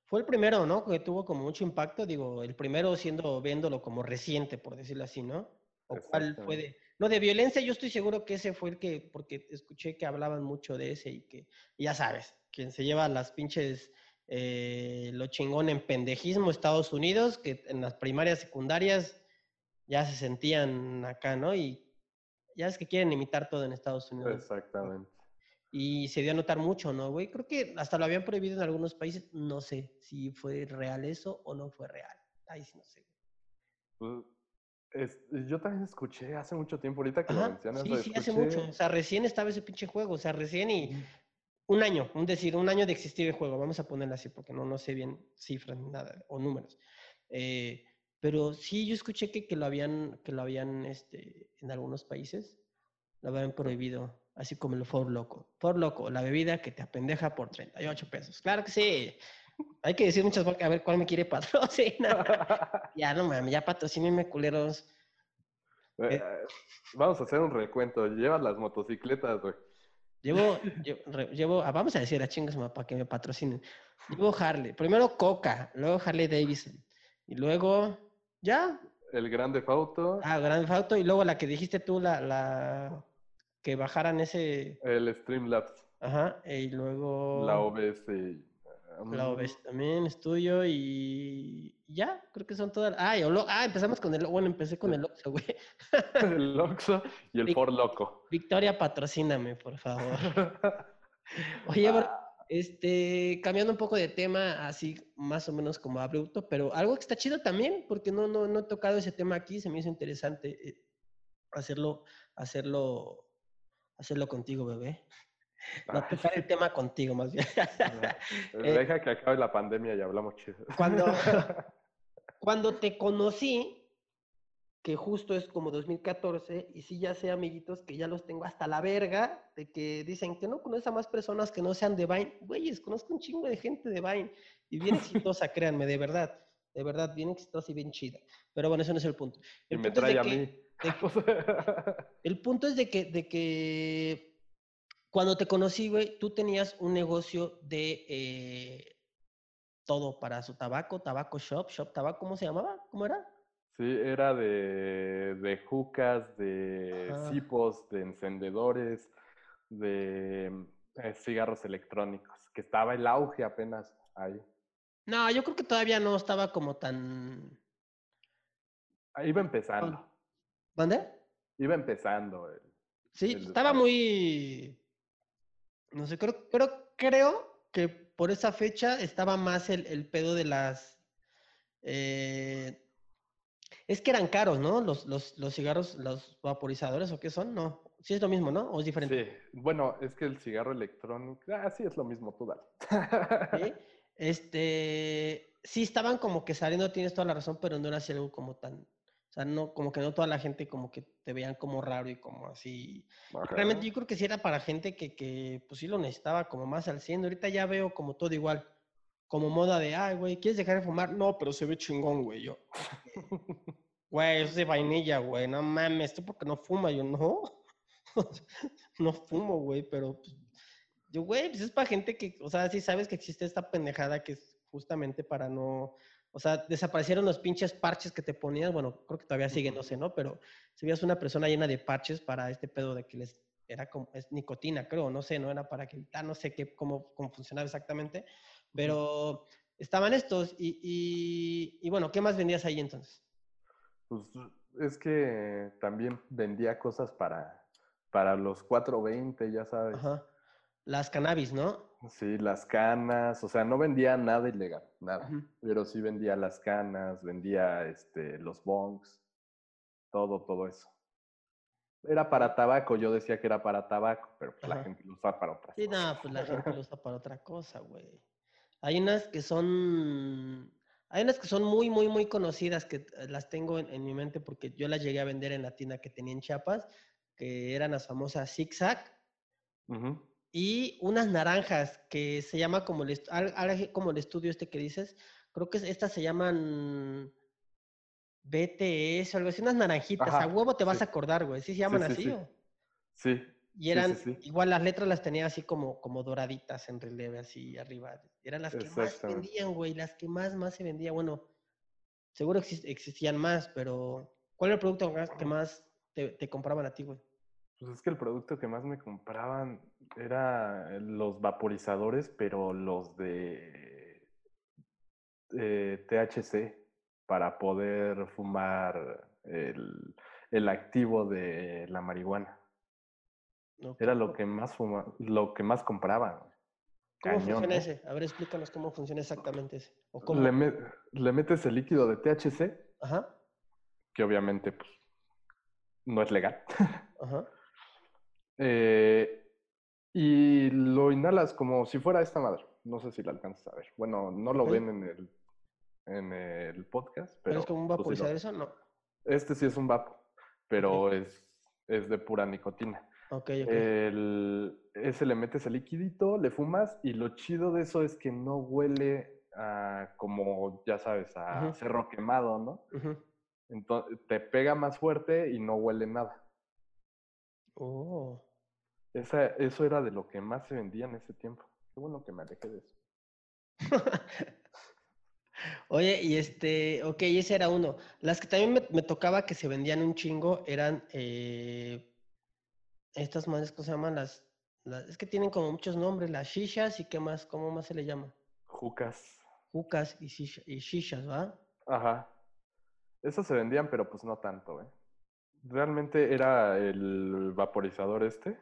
Fue el primero, ¿no? Que tuvo como mucho impacto. Digo, el primero siendo, viéndolo como reciente, por decirlo así, ¿no? ¿O cuál fue de.? No, de violencia, yo estoy seguro que ese fue el que. Porque escuché que hablaban mucho de ese y que. ya sabes, quien se lleva las pinches. eh, lo chingón en pendejismo, Estados Unidos, que en las primarias, secundarias ya se sentían acá, ¿no? Y ya es que quieren imitar todo en Estados Unidos. Exactamente. Y se dio a notar mucho, ¿no, güey? Creo que hasta lo habían prohibido en algunos países. No sé si fue real eso o no fue real. Ahí sí no sé. Es- yo también escuché hace mucho tiempo, ahorita que lo Ajá, mencionas, sí, lo sí, hace mucho. O sea, recién estaba ese pinche juego. O sea, recién y un año, un decir, un año de existir el juego. Vamos a ponerlo así porque no, no sé bien cifras ni nada o números. Eh, pero sí, yo escuché que, que lo habían, que lo habían, este, en algunos países, lo habían prohibido. Así como el Ford Loco. Ford Loco, la bebida que te apendeja por 38 pesos. Claro que sí. Hay que decir muchas marcas, a ver cuál me quiere patrocinar. ya, no mames, ya patrocínenme, culeros. Eh, Vamos a hacer un recuento. Llevas las motocicletas, güey. Llevo, llevo, ah, vamos a decir a chingas para que me patrocinen. Llevo Harley, primero Coca, luego Harley Davidson, y luego, ya, El Grande Fauto, ah, Grand Theft Auto, y luego la que dijiste tú, la, la, que bajaran ese, el Streamlabs, ajá, y luego... la OBS. La OBS también es tuyo y ya, creo que son todas. Ah, y Olo- ah, empezamos con el, bueno, empecé con el Oxxo, güey. el Oxxo y el Vic- Ford Loco. Victoria, patrocíname, por favor. Oye, Ah, Este, cambiando un poco de tema, así más o menos como abrupto, pero algo que está chido también, porque no, no, no he tocado ese tema aquí, se me hizo interesante eh, hacerlo, hacerlo, hacerlo contigo, bebé. No, tocar el tema contigo, más bien. Eh, Deja que acabe la pandemia y hablamos chido. Cuando, cuando te conocí, que justo es como 2014, y sí ya sé, amiguitos, que ya los tengo hasta la verga, de que dicen que no conoces a más personas que no sean de Vine. Güeyes, conozco un chingo de gente de Vine, y bien exitosa, créanme, de verdad, de verdad, bien exitosa y bien chida. Pero bueno, eso no es el punto. El y me punto trae es a de que, mí. el punto es de que, de que cuando te conocí, güey, tú tenías un negocio de eh, todo para su tabaco, tabaco shop, shop tabaco, ¿cómo se llamaba? ¿Cómo era? Sí, era de, de jucas, de Ajá. cipos, de encendedores, de eh, cigarros electrónicos, que estaba el auge apenas ahí. No, yo creo que todavía no estaba como tan... Ahí Iba empezando, ¿Dónde? iba empezando. el- Sí, el estaba muy... No sé, creo, creo, creo que por esa fecha estaba más el, el pedo de las... eh, es que eran caros, ¿no? Los, los, los cigarros, los vaporizadores, ¿o qué son? No. Sí es lo mismo, ¿no? ¿O es diferente? Sí, bueno, es que el cigarro electrónico, ah, sí, es lo mismo, tú dale. ¿sí? Este, sí estaban como que saliendo, tienes toda la razón, pero no era así algo como tan, o sea, no, como que no toda la gente como que te veían como raro y como así. Ajá. Realmente yo creo que sí era para gente que, que pues sí lo necesitaba como más al 100. Ahorita ya veo como todo igual, como moda de, ay, güey, ¿quieres dejar de fumar? No, pero se ve chingón, güey. Yo, güey, eso es de vainilla, güey, no mames, tú porque no fuma, yo no. no fumo, güey, pero pues, yo, güey, pues es para gente que, o sea, sí sabes que existe esta pendejada que es justamente para no, o sea, desaparecieron los pinches parches que te ponías, bueno, creo que todavía siguen, no sé, ¿no? Pero si veías una persona llena de parches para este pedo de que les era como, es nicotina, creo, no sé, no era para que, no sé qué, cómo, cómo funcionaba exactamente, pero estaban estos y, y, y bueno, ¿qué más vendías ahí entonces? Pues es que también vendía cosas para, para los 420, ya sabes. Ajá. Las cannabis, ¿no? Sí, las canas, o sea, no vendía nada ilegal, nada. Pero sí vendía las canas, vendía este, los bongs, todo, todo eso. Era para tabaco, yo decía que era para tabaco, pero pues la gente lo usa para otras Sí, cosas. no, pues la gente lo usa para otra cosa, güey. Hay unas que son, hay unas que son muy, muy, muy conocidas que eh, las tengo en, en mi mente porque yo las llegué a vender en la tienda que tenía en Chiapas, que eran las famosas Zigzag Ujú. Y unas naranjas que se llama como el, como el estudio este que dices, creo que es- estas se llaman BTS o algo así, unas naranjitas, a huevo te vas a acordar, güey, ¿sí se llaman sí, así sí. o? Sí, Y eran, igual las letras las tenía así como, como doraditas en relieve, así arriba. Eran las que más vendían, güey, las que más, más se vendían. Bueno, seguro exis- existían más, pero ¿cuál era el producto que más te, te compraban a ti, güey? Pues es que el producto que más me compraban era los vaporizadores, pero los de eh, THC para poder fumar el, el activo de la marihuana. Era lo ¿cómo- que más fuma, lo que más compraban. ¿Cómo Cañón, funciona ¿eh? ese? A ver, explícanos cómo funciona exactamente ese. O cómo... Le, me- le metes el líquido de THC, Ajá, que obviamente pues, no es legal. ajá. Eh, y lo inhalas como si fuera esta madre. No sé si la alcanzas a ver. Bueno, no lo ven en el, en el podcast, ¿Pero pero... es como un tú sí lo- vaporizador eso? No. Este sí es un vapo, pero es, es de pura nicotina. Ok, ok. Eh, El, ese le metes el liquidito, le fumas y lo chido de eso es que no huele a, como, ya sabes, a cerro quemado, ¿no? Entonces te pega más fuerte y no huele nada. Oh. Esa, eso era de lo que más se vendía en ese tiempo. Qué bueno que me alejé de eso. Oye, y este, ok, ese era uno. Las que también me, me tocaba que se vendían un chingo eran eh, estas madres, ¿cómo se llaman? Las, las- es que tienen como muchos nombres, las shishas y qué más, ¿cómo más se le llama? Jucas. Jucas y, shisha- y shishas, ¿va? Ajá. Esos se vendían, pero pues no tanto, ¿eh? Realmente era el vaporizador este.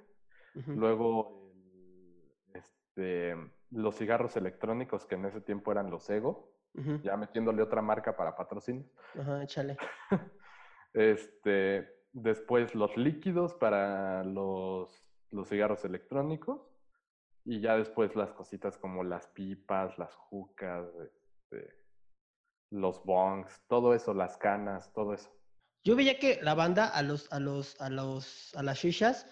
Luego, este, los cigarros electrónicos que en ese tiempo eran los Ego, ya metiéndole otra marca para patrocinio. Ajá, échale. Este, después los líquidos para los, los cigarros electrónicos. Y ya después las cositas como las pipas, las jucas, este, los bongs, todo eso, las canas, todo eso. Yo veía que la banda a los, a los, a los, a las shishas,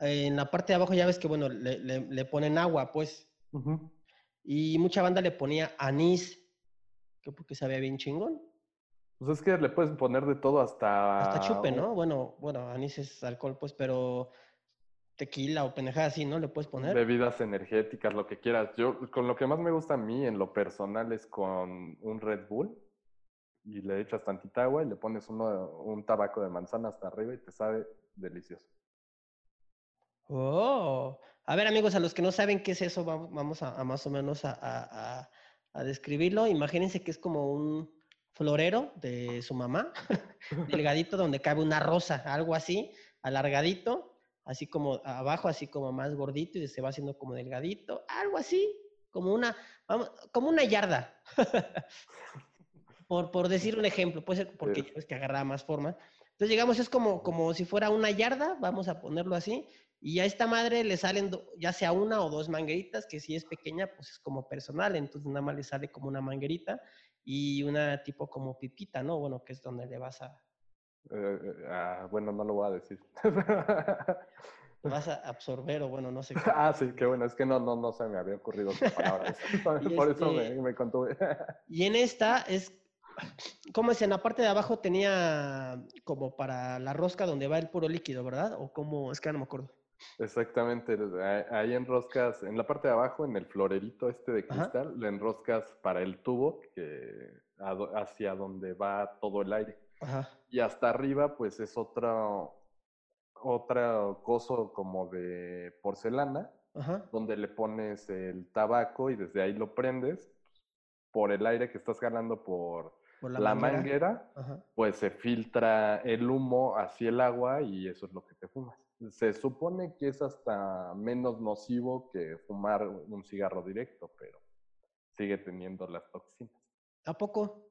en la parte de abajo ya ves que, bueno, le, le- le ponen agua, pues. Y mucha banda le ponía anís, que porque sabía bien chingón. Pues es que le puedes poner de todo hasta... Hasta chupe, ¿no? Bueno, bueno, anís es alcohol, pues, pero tequila o pendejada así, ¿no? Le puedes poner. Bebidas energéticas, lo que quieras. Yo, con lo que más me gusta a mí en lo personal es con un Red Bull y le echas tantita agua y le pones uno, un tabaco de manzana hasta arriba y te sabe delicioso. Oh, a ver amigos, a los que no saben qué es eso, vamos, a, a más o menos a, a- a- a describirlo. Imagínense que es como un florero de su mamá, delgadito, donde cabe una rosa, algo así, alargadito, así como abajo, así como más gordito y se va haciendo como delgadito, algo así, como una, vamos, como una yarda. por, por decir un ejemplo, puede ser porque Sí. ves que agarra más forma. Entonces, digamos, es como, como si fuera una yarda, vamos a ponerlo así, y a esta madre le salen do- ya sea una o dos mangueritas, que si es pequeña, pues es como personal, entonces nada más le sale como una manguerita y una tipo como pipita, ¿no? Bueno, que es donde le vas a, Eh, eh, ah, bueno, no lo voy a decir. vas a absorber o bueno, no sé. qué. ah, sí, qué bueno. Es que no, no, no se me había ocurrido otra palabra. Por eso me, este- me contuve. Y en esta es, ¿cómo es? En la parte de abajo tenía como para la rosca donde va el puro líquido, ¿verdad? O como, es que no me acuerdo. Exactamente, ahí- ahí enroscas, en la parte de abajo, en el florerito este de Ajá. cristal, le enroscas para el tubo que, hacia donde va todo el aire. Ajá. Y hasta arriba, pues es otro, otro coso como de porcelana, Ajá. donde le pones el tabaco y desde ahí lo prendes por el aire que estás jalando por Por la, manguera. pues se filtra el humo hacia el agua y eso es lo que te fumas. Se supone que es hasta menos nocivo que fumar un cigarro directo, pero sigue teniendo las toxinas. ¿A poco?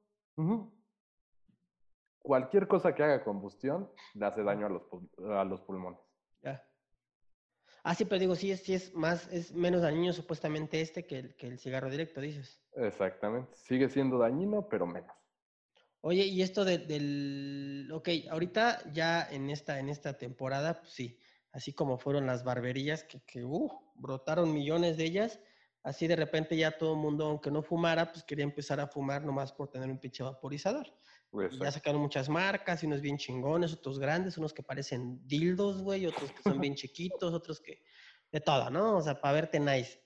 Cualquier cosa que haga combustión le hace daño a los, pul- a los pulmones. Ya. Ah, sí, pero digo, sí es, sí es más, es menos dañino supuestamente este que el, que el cigarro directo, dices. Exactamente. Sigue siendo dañino, pero menos. Oye, y esto de- del, ok, ahorita ya en esta, en esta temporada, pues sí, así como fueron las barberías que, que uh, brotaron millones de ellas, así de repente ya todo el mundo, aunque no fumara, pues quería empezar a fumar nomás por tener un pinche vaporizador. Ya sacaron muchas marcas, unos bien chingones, otros grandes, unos que parecen dildos, güey, otros que son bien chiquitos, otros que de todo, ¿no? O sea, para verte nice.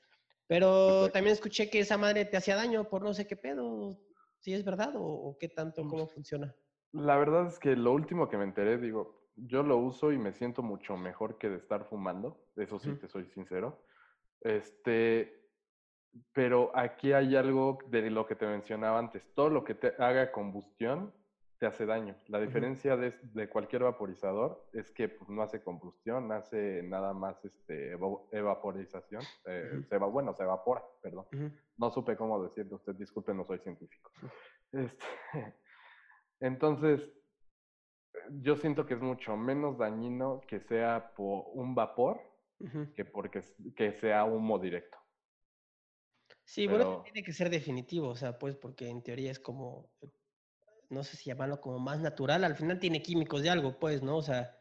Pero Exacto. también escuché que esa madre te hacía daño por no sé qué pedo. ¿Sí es verdad o, o qué tanto, cómo funciona? La verdad es que lo último que me enteré, digo, yo lo uso y me siento mucho mejor que de estar fumando, eso sí Ujú. te soy sincero. Este, pero aquí hay algo de lo que te mencionaba antes, todo lo que te haga combustión te hace daño. La diferencia de, de cualquier vaporizador es que pues, no hace combustión, hace nada más este, evaporización, eh, se va, bueno, se evapora, perdón. No supe cómo decirlo, usted disculpe, no soy científico. Este, entonces, yo siento que es mucho menos dañino que sea por un vapor que porque que sea humo directo. Sí, bueno, tiene que ser definitivo, o sea, pues porque en teoría es como, eh, no sé si llamarlo como más natural, al final tiene químicos de algo, pues, ¿no? O sea,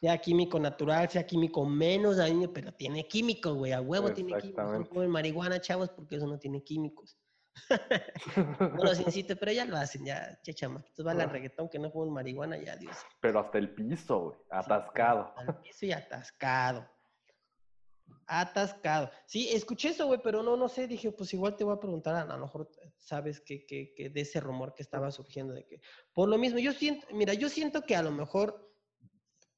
sea químico natural, sea químico menos dañino, pero tiene químicos, güey, a huevo tiene químicos. No comen marihuana, chavos, porque eso no tiene químicos. No los incito, pero ya lo hacen, ya, che, chamaquitos, van al reggaetón que no comen marihuana, ya, Dios. Pero hasta el piso, güey, Sí, atascado. Al piso y atascado. Atascado. Sí, escuché eso, güey, pero no, no sé. Dije, pues igual te voy a preguntar, a, lo mejor sabes que, que, que de ese rumor que estaba surgiendo de que. Por lo mismo, yo siento, mira, yo siento que a lo mejor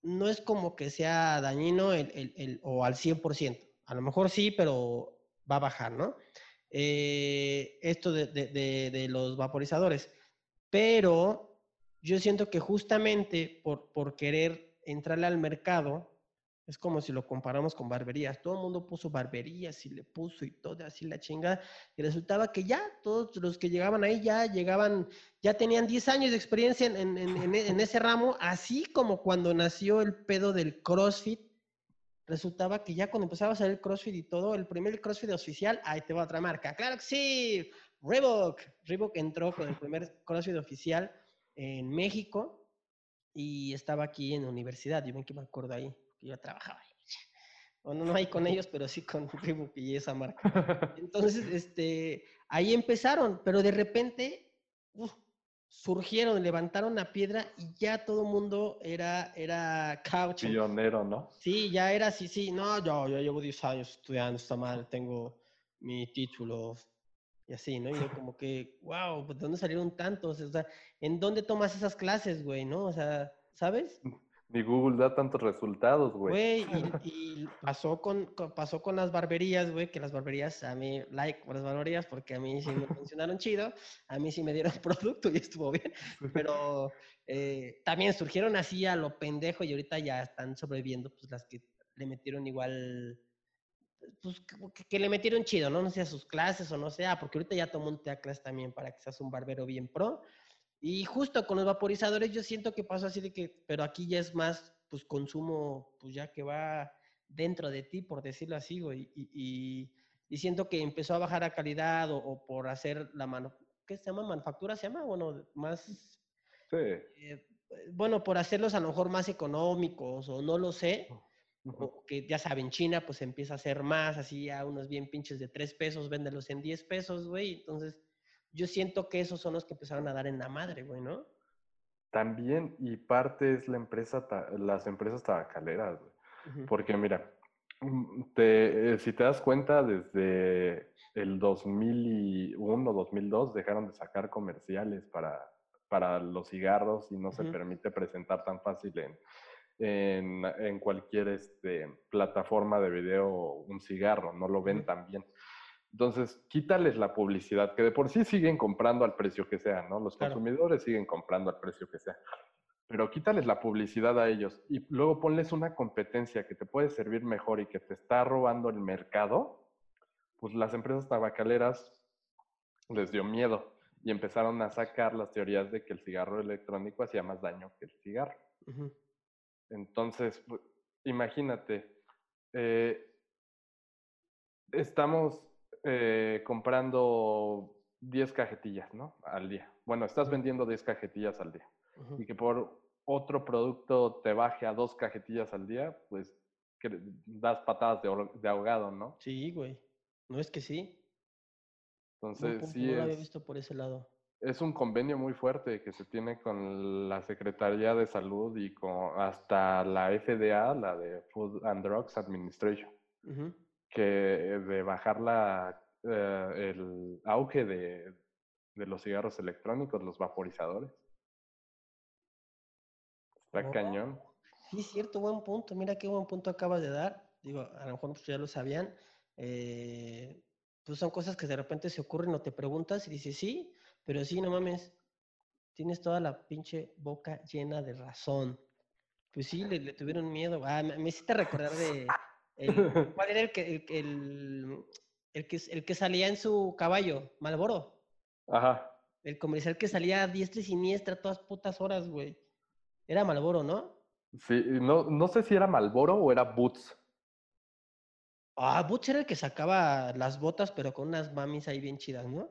no es como que sea dañino el, el- el- o al 100%. A lo mejor sí, pero va a bajar, ¿no? Eh, esto de, de- de- de los vaporizadores. Pero yo siento que justamente por, por querer entrarle al mercado, Es como si lo comparamos con barberías. Todo el mundo puso barberías y le puso y todo así la chingada. Y resultaba que ya todos los que llegaban ahí ya llegaban, ya tenían 10 años de experiencia en, en- ese ramo, así como cuando nació el pedo del CrossFit. Resultaba que ya cuando empezaba a salir el CrossFit y todo, el primer CrossFit oficial, ahí te va otra marca. Claro que sí, Reebok. Reebok entró con el primer CrossFit oficial en México y estaba aquí en la universidad. Yo me acuerdo ahí, que yo trabajaba ahí. Bueno, no ahí con ellos, pero sí con Reebok y esa marca. Entonces, este, ahí empezaron, pero de repente surgieron, levantaron la piedra y ya todo el mundo era, era couch. Pionero, ¿no? Sí, ya era así, sí, no, yo, yo llevo 10 años estudiando esta madre, tengo mi título y así, ¿no? Y yo como que, wow, ¿de dónde salieron tantos? O sea, ¿en dónde tomas esas clases, güey, no? O sea, ¿sabes? Ni Google da tantos resultados, güey. Güey, y, y pasó con, con- pasó con las barberías, güey, que las barberías, a mí, like por las barberías, porque a mí sí me funcionaron chido, a mí sí me dieron producto y estuvo bien, pero eh, también surgieron así a lo pendejo y ahorita ya están sobreviviendo, pues las que le metieron igual, pues que, que le metieron chido, ¿no? No sé, a sus clases o no sea, porque ahorita ya todo mundo te da clases también para que seas un barbero bien pro. Y justo con los vaporizadores yo siento que pasó así de que, pero aquí ya es más, pues consumo, pues ya que va dentro de ti, por decirlo así, güey. Y, y, y siento que empezó a bajar a calidad o, o por hacer la mano, ¿qué se llama? ¿Manufactura se llama? Bueno, más, Sí. eh, bueno, por hacerlos a lo mejor más económicos o no lo sé. O que ya saben, China pues empieza a hacer más, así a unos bien pinches de 3 pesos, véndelos en 10 pesos, güey. Entonces, yo siento que esos son los que empezaron a dar en la madre, güey, ¿no? También, y parte es la empresa, las empresas tabacaleras, güey. Porque mira, mm, te- eh, si te das cuenta, desde el 2001, 2002 dejaron de sacar comerciales para, para los cigarros y no se permite presentar tan fácil en, en, en cualquier este, plataforma de video un cigarro, no lo ven tan bien. Entonces, quítales la publicidad, que de por sí siguen comprando al precio que sea, ¿no? Los Claro. consumidores siguen comprando al precio que sea. Pero quítales la publicidad a ellos y luego ponles una competencia que te puede servir mejor y que te está robando el mercado, pues las empresas tabacaleras les dio miedo y empezaron a sacar las teorías de que el cigarro electrónico hacía más daño que el cigarro. Entonces, pu- imagínate, eh, estamos eh, comprando 10 cajetillas, ¿no? Al día. Bueno, estás vendiendo 10 cajetillas al día y que por otro producto te baje a dos cajetillas al día, pues que das patadas de, ahogado, ¿no? Sí, güey. No es que sí. Entonces, punto, sí no lo había visto por ese lado. es un convenio muy fuerte que se tiene con la Secretaría de Salud y con hasta la FDA, la de Food and Drugs Administration. Que de bajar la, eh, el auge de, de los cigarros electrónicos, los vaporizadores. Está cañón. Sí, cierto, buen punto. Mira qué buen punto acabas de dar. Digo, a lo mejor ya lo sabían. Eh, pues son cosas que de repente se ocurren o te preguntas y dices, sí, pero sí, no mames. Tienes toda la pinche boca llena de razón. Pues sí, le, le tuvieron miedo. Ah, me, me hiciste recordar de... el- ¿Cuál era el que, el, el, que, el que salía en su caballo? Malboro. Ajá. El comercial que salía a diestra y siniestra todas putas horas, güey. Era Malboro, ¿no? Sí, no, no sé si era Malboro o era Boots. Ah, Butch era el que sacaba las botas, pero con unas mamis ahí bien chidas, ¿no?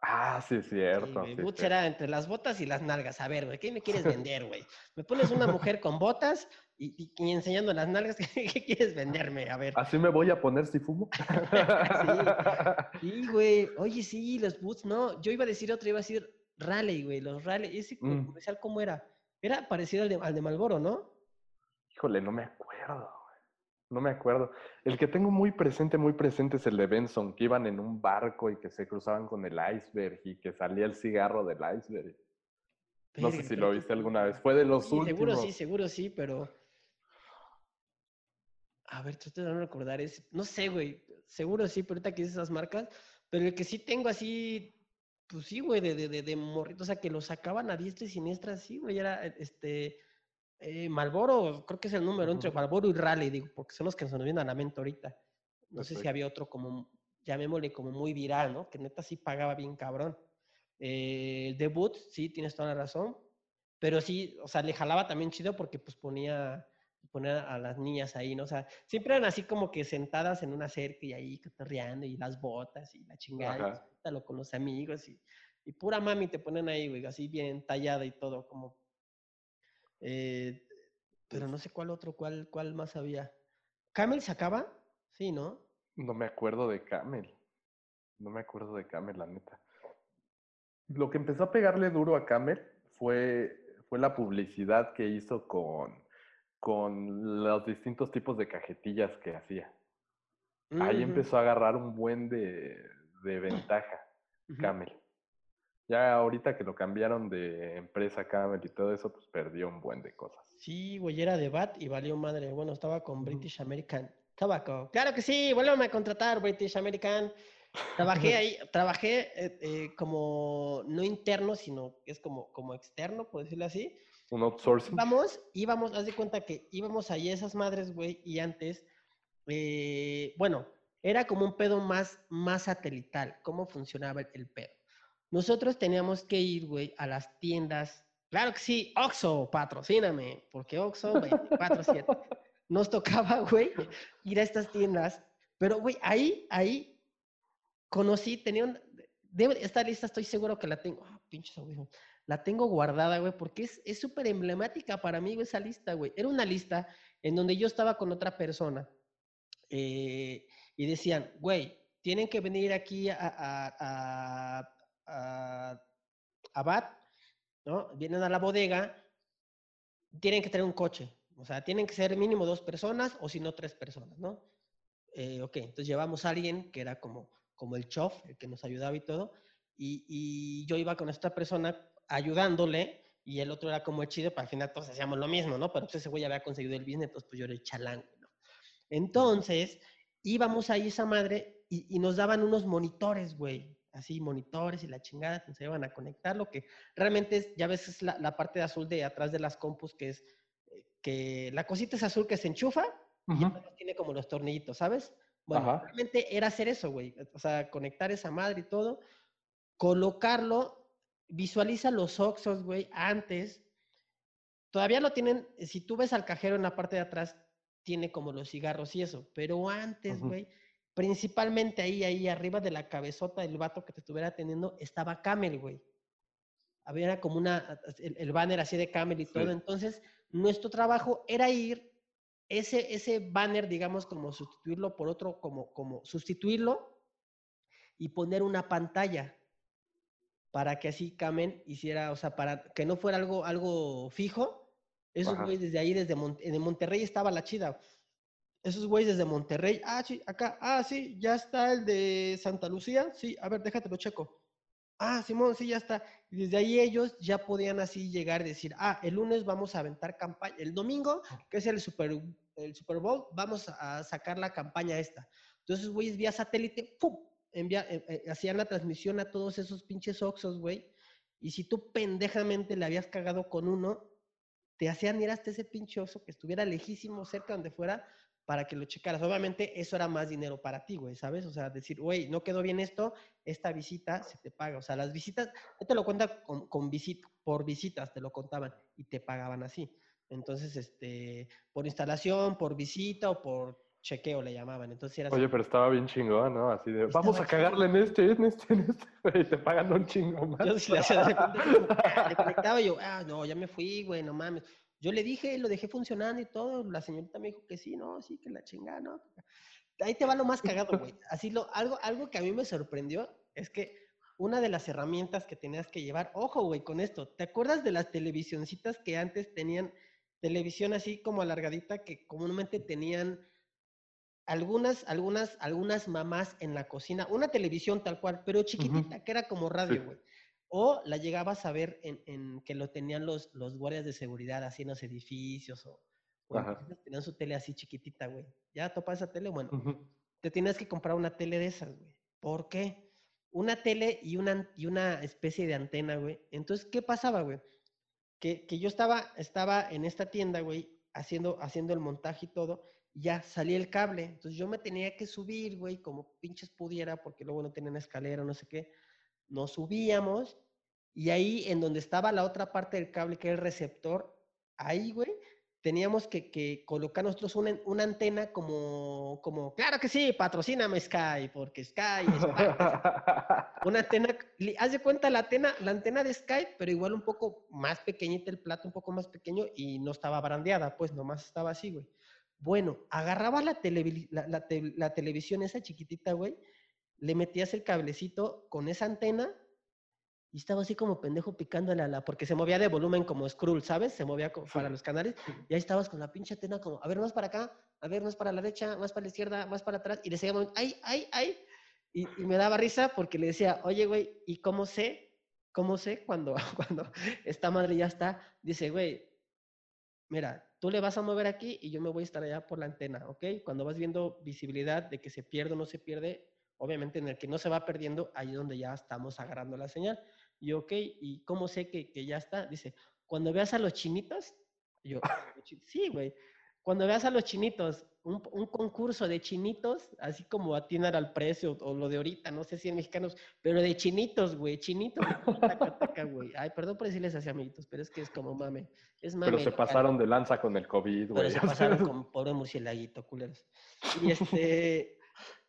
Ah, sí, es cierto. sí, sí. era entre las botas y las nalgas. A ver, güey, ¿qué me quieres vender, güey? Me pones una mujer con botas y, enseñando las nalgas, ¿qué, qué quieres venderme? A ver. ¿Así me voy a poner si fumo? Sí, güey. Oye, sí, los Boots, no. Yo iba a decir otro, iba a decir Raleigh, güey. Los Raleigh. ¿Ese Mm. comercial cómo era? Era parecido al de, al de Malboro, ¿no? Híjole, no me acuerdo. No me acuerdo. El que tengo muy presente, muy presente es el de Benson, que iban en un barco y que se cruzaban con el iceberg y que salía el cigarro del iceberg. No sé si lo viste alguna vez. Fue de los Sí, últimos. seguro sí, seguro sí, pero. A ver, estoy tratando de recordar. Es... No sé, güey. Seguro sí, pero ahorita que dices esas marcas. Pero el que sí tengo así. Pues sí, güey, de, de, de, de morrito. O sea, que lo sacaban a diestra y siniestra, sí, güey. Era este. Eh, Malboro, creo que es el número entre Ujú. Malboro y Rally, digo, porque son los que se nos vienen a la mente ahorita. No sé si había otro como, llamémosle como muy viral, ¿no? Que neta sí pagaba bien cabrón. Eh, el debut, sí, tienes toda la razón. Pero sí, o sea, le jalaba también chido porque pues ponía, ponía a las niñas ahí, ¿no? O sea, siempre eran así como que sentadas en una cerca y ahí cotorreando y las botas y la chingada, y con los amigos y, y pura mami te ponen ahí, güey, así bien tallada y todo, como... eh, pero no sé cuál otro, cuál, cuál más había. ¿Camel se acaba? Sí, ¿no? No me acuerdo de Camel. No me acuerdo de Camel, la neta. Lo que empezó a pegarle duro a Camel fue, fue la publicidad que hizo con, con los distintos tipos de cajetillas que hacía. Ahí Ujú, empezó a agarrar un buen de, de ventaja. Camel. Ya ahorita que lo cambiaron de empresa Camel y todo eso, pues perdió un buen de cosas. Sí, güey, era de BAT y valió madre. Bueno, estaba con. British American Tobacco. Claro que sí, vuélveme a contratar, British American. Trabajé ahí, trabajé eh, eh, como no interno, sino que es como, como externo, por decirlo así. Un outsourcing. Íbamos, íbamos, haz de cuenta que íbamos ahí esas madres, güey, y antes, eh, bueno, era como un pedo más, más satelital, cómo funcionaba el, el pedo. Nosotros teníamos que ir, güey, a las tiendas. Claro que sí, Oxxo, patrocíname, porque Oxxo 24/7. Nos tocaba, güey, ir a estas tiendas. Pero, güey, ahí, ahí conocí, tenía un... Debe, esta lista estoy seguro que la tengo. Ah, pinches audífonos. La tengo guardada, güey, porque es es súper emblemática para mí, esa lista, güey. Era una lista en donde yo estaba con otra persona eh, y decían, güey, tienen que venir aquí a, a, a, a, a BAT, ¿no? Vienen a la bodega, tienen que tener un coche. O sea, tienen que ser mínimo dos personas o si no tres personas, ¿no? Eh, ok, entonces llevamos a alguien que era como, como el chof, el que nos ayudaba y todo, y, y yo iba con esta persona ayudándole y el otro era como el chido, para al final todos hacíamos lo mismo, ¿no? Pero pues ese güey había conseguido el business, entonces pues yo era el chalán, ¿no? Entonces, íbamos ahí esa madre y, y nos daban unos monitores, güey, así, monitores y la chingada, te enseñaban a conectarlo, que realmente es, ya ves, es la, la parte de azul de atrás de las compus, que es, eh, que la cosita es azul que se enchufa y Ujú. atrás tiene como los tornillitos, ¿sabes? Bueno, Ajá. realmente era hacer eso, güey, o sea, conectar esa madre y todo, colocarlo, visualiza los oxos, güey, antes, todavía lo tienen, si tú ves al cajero en la parte de atrás, tiene como los cigarros y eso, pero antes, güey, principalmente ahí, ahí arriba de la cabezota del vato que te estuviera atendiendo, estaba Camel, güey. Había como una, el, el banner así de Camel y todo, entonces nuestro trabajo era ir, ese, ese banner, digamos, como sustituirlo por otro, como, como sustituirlo y poner una pantalla para que así Camel hiciera, o sea, para que no fuera algo, algo fijo. Esos güeyes desde ahí, desde Mon- en Monterrey estaba la chida. Esos güeyes desde Monterrey, ah, sí, acá, ah, sí, ya está el de Santa Lucía, sí, a ver, déjate lo checo. Ah, Simón, sí, ya está. Y desde ahí ellos ya podían así llegar y decir, ah, el lunes vamos a aventar campaña, el domingo, que es el Super, el Super Bowl, vamos a sacar la campaña esta. Entonces, güeyes, vía satélite, ¡pum! Envía, eh, eh, hacían la transmisión a todos esos pinches Oxos, güey. Y si tú pendejamente le habías cagado con uno, te hacían ir hasta ese pinche Oxxo que estuviera lejísimo, cerca donde fuera, para que lo checaras. Obviamente, eso era más dinero para ti, güey, ¿sabes? O sea, decir, güey, no quedó bien esto, esta visita se te paga. O sea, las visitas, te lo cuenta con, con visit, por visitas, te lo contaban y te pagaban así. Entonces, este, por instalación, por visita o por chequeo le llamaban. Entonces era así, Oye, pero estaba bien chingón, ¿no? Así de, vamos a cagarle en este, en este, en este, y te pagan un chingo más. Yo sí le hacía de repente, como, ah, le conectaba y yo, ah, no, ya me fui, güey, no mames. Yo le dije, lo dejé funcionando y todo. La señorita me dijo que sí, no, sí, que la chingada, ¿no? Ahí te va lo más cagado, güey. Así lo, algo, algo que a mí me sorprendió es que una de las herramientas que tenías que llevar, ojo, güey, con esto. ¿Te acuerdas de las televisioncitas que antes tenían televisión así como alargadita que comúnmente tenían algunas, algunas, algunas mamás en la cocina, una televisión tal cual, pero chiquitita, que era como radio, Sí. güey. O la llegabas a ver en, en que lo tenían los, los guardias de seguridad así en los edificios o, tenían su tele así chiquitita, güey. ¿Ya topas esa tele? Bueno, Ujú. te tienes que comprar una tele de esas, güey. ¿Por qué? Una tele y una, y una especie de antena, güey. Entonces, ¿qué pasaba, güey? que, que yo estaba, estaba en esta tienda, güey, haciendo, haciendo el montaje y todo, ya salía el cable. Entonces yo me tenía que subir, güey, como pinches pudiera, porque luego no tenían escalera, no sé qué. Nos subíamos, y ahí en donde estaba la otra parte del cable, que era el receptor, ahí, güey, teníamos que, que colocar nosotros una, una antena como, como, claro que sí, patrocíname Sky, porque Sky es una antena, haz de cuenta la antena, la antena de Sky, pero igual un poco más pequeñita el plato, un poco más pequeño y no estaba brandeada, pues nomás estaba así, güey. Bueno, agarrabas la, televi- la, la te- la televisión esa chiquitita, güey, le metías el cablecito con esa antena y estaba así como pendejo picándole a la, porque se movía de volumen como Skrull, ¿sabes? Se movía co- para los canales y ahí estabas con la pinche antena como, a ver, más para acá, a ver, más para la derecha, más para la izquierda, más para atrás, y le seguía moviendo, ay, ay, ay, y, y me daba risa porque le decía, oye, güey, ¿y cómo sé? ¿Cómo sé cuando, cuando esta madre ya está? Dice, güey, mira, tú le vas a mover aquí y yo me voy a estar allá por la antena, ¿ok? Cuando vas viendo visibilidad de que se pierde o no se pierde, obviamente en el que no se va perdiendo, ahí es donde ya estamos agarrando la señal. Y ok, ¿y cómo sé que, que ya está? Dice, cuando veas a los chinitos, yo, "¿Los chi-?" sí, güey, cuando veas a los chinitos, un, un concurso de chinitos, así como atinar al precio o lo de ahorita, no sé si en mexicanos, pero de chinitos, güey, chinitos, de taca, taca, güey. Ay, perdón por decirles así, amiguitos, pero es que es como mame. Es mame. Pero se pasaron de lanza con el COVID, Pero güey. se pasaron como pobre murcielaguito, culeros. Y este,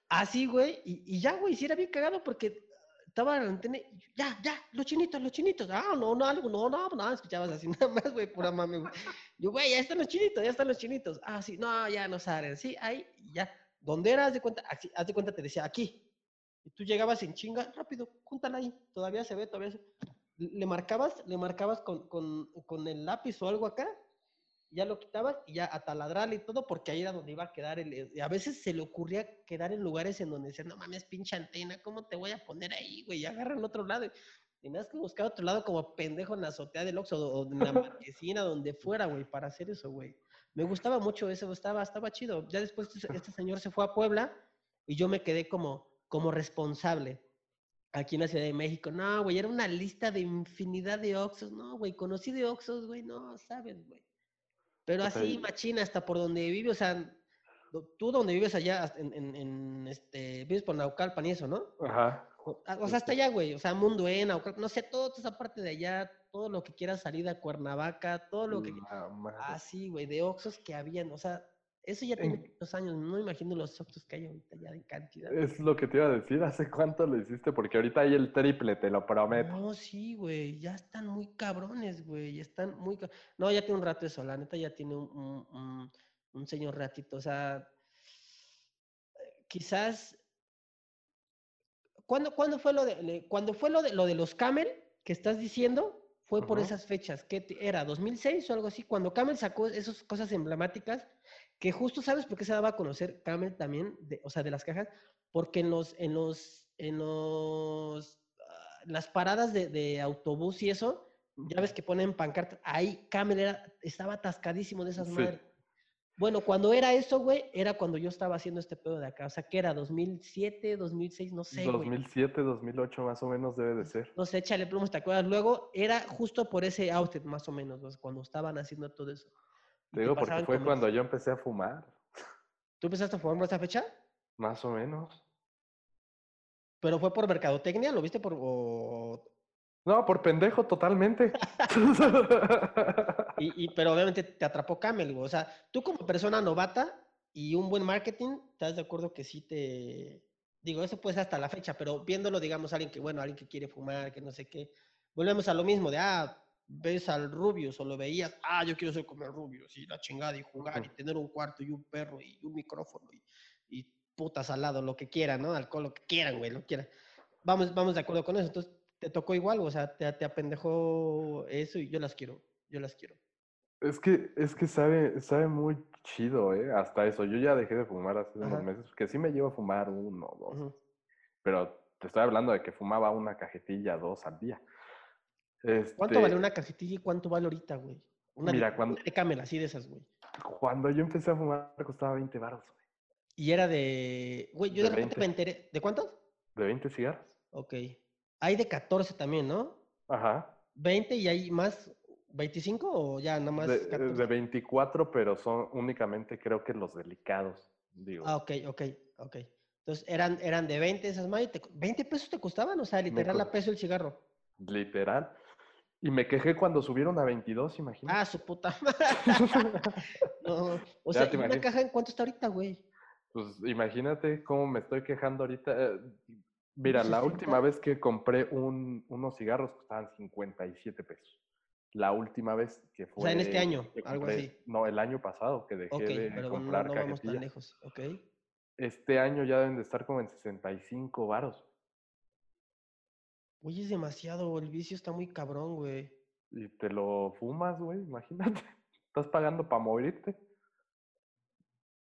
así, güey, y, y ya, güey, sí era bien cagado porque estaba la antena, ya, ya, los chinitos, los chinitos, ah, no, no, algo, no, no, no, escuchabas así nada más, güey, pura mame, güey. Yo, güey, ya están los chinitos, ya están los chinitos. Ah, sí, no, ya no salen, sí, ahí, ya. ¿Dónde era? Haz de cuenta, aquí, haz de cuenta, te decía, aquí. Y tú llegabas en chinga, rápido, júntala ahí, todavía se ve, todavía se Le marcabas, le marcabas con, con, con el lápiz o algo acá, ya lo quitabas y ya a taladrarle y todo, porque ahí era donde iba a quedar el... A veces se le ocurría quedar en lugares en donde decían, no mames, pinche antena, ¿cómo te voy a poner ahí, güey? Y agarra en otro lado. Y nada más que buscar otro lado como pendejo en la azotea del Oxxo o en la marquesina, donde fuera, güey, para hacer eso, güey. Me gustaba mucho eso, estaba, estaba chido. Ya después este, este señor se fue a Puebla y yo me quedé como, como responsable aquí en la Ciudad de México. No, güey, era una lista de infinidad de Oxxos. No, güey, conocí de Oxxos, güey, no, sabes, güey. Pero así, machina, hasta por donde vive, o sea, tú donde vives allá, en, en, en, este, vives por Naucalpan y eso, ¿no? Ajá. O, ah, o sea, hasta allá, güey, o sea, Mundo E, Naucalpan, no sé, toda esa parte de allá, todo lo que quieras salir a Cuernavaca, todo lo que... Así, güey, de Oxxos que habían, o sea, eso ya tiene En- muchos años, no imagino los Oxxos que hay ahorita ya de cantidad. Es lo que te iba a decir. ¿Hace cuánto lo hiciste? Porque ahorita hay el triple, te lo prometo. No, sí, güey, ya están muy cabrones, güey, ya están muy... No, ya tiene un rato eso, la neta ya tiene un, un, un- un señor ratito, o sea, quizás... ¿Cuándo, cuándo fue lo de, cuando fue lo de, lo de los Camel que estás diciendo? Fue por esas fechas, ¿qué era? ¿2006 o algo así? Cuando Camel sacó esas cosas emblemáticas, que justo, ¿sabes por qué se daba a conocer Camel también? De, o sea, de las cajas, porque en los, en los, en los, ah, las paradas de, de autobús y eso, ya ves que ponen pancartas, ahí Camel era, estaba atascadísimo de esas Sí. madres. Bueno, cuando era eso, güey, era cuando yo estaba haciendo este pedo de acá. O sea, que era 2007, 2006, no sé, güey. 2007, 2008 más o menos debe de ser. No sé, échale plumos, ¿te acuerdas? Luego era justo por ese outfit, más o menos, cuando estaban haciendo todo eso. Te digo porque fue cuando yo empecé a fumar. ¿Tú empezaste a fumar por esa fecha? Más o menos. ¿Pero fue por mercadotecnia? ¿Lo viste por...? o- No, por pendejo totalmente. Y, y- pero obviamente te atrapó Camel. O sea, tú como persona novata y un buen marketing, ¿estás de acuerdo que sí te... Digo, eso puede ser hasta la fecha, pero viéndolo, digamos, alguien que, bueno, alguien que quiere fumar, que no sé qué, volvemos a lo mismo de, ah, ves al Rubius o lo veías, ah, yo quiero ser como el Rubius y la chingada y jugar y tener un cuarto y un perro y un micrófono y, y putas al lado, lo que quieran, ¿no? Alcohol, lo que quieran, güey, lo que quieran. Vamos, vamos de acuerdo con eso. Entonces, te tocó igual, o sea, te, te apendejó eso y yo las quiero, yo las quiero. Es que, es que sabe, sabe muy chido, ¿eh? Hasta eso. Yo ya dejé de fumar hace Ajá. unos meses, que sí me llevo a fumar uno o dos. Pero te estoy hablando de que fumaba una cajetilla, dos al día. ¿Cuánto vale Este, una cajetilla y cuánto vale ahorita, güey? Una de- Mira, cuando- una de Camel, así de esas, güey. Cuando yo empecé a fumar costaba 20 baros, güey. Y era de. Güey, yo De de repente 20. me enteré. ¿De cuántos? ¿De 20 cigarros? Ok. Hay de 14 también, ¿no? Ajá. 20 y hay más. ¿25 o ya nada más? De, 14? de 24, pero son únicamente creo que los delicados. Digo, Ah, ok, ok, ok. Entonces eran, eran de 20 esas te co- ¿20 pesos te costaban? O sea, literal co- a peso el cigarro. literal. Y me quejé cuando subieron a 22, imagínate. Ah, su puta no, o Ya sea, te ¿y una caja en cuánto está ahorita, güey? Pues imagínate cómo me estoy quejando ahorita. Eh, Mira, la 60. última vez que compré un, unos cigarros costaban 57 pesos. La última vez que fue. sea, en este año, algo así. No, el año pasado que dejé Ok, de pero no, comprar no vamos tan cajetillas. lejos. Ok. Este año ya deben de estar como en 65 varos. Oye, es demasiado. El vicio está muy cabrón, güey. Y te lo fumas, güey, imagínate. Estás pagando para morirte.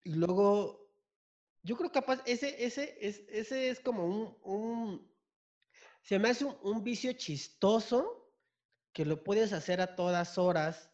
Y luego, yo creo capaz, ese, ese, es, ese es como un, un, se me hace un, un vicio chistoso que lo puedes hacer a todas horas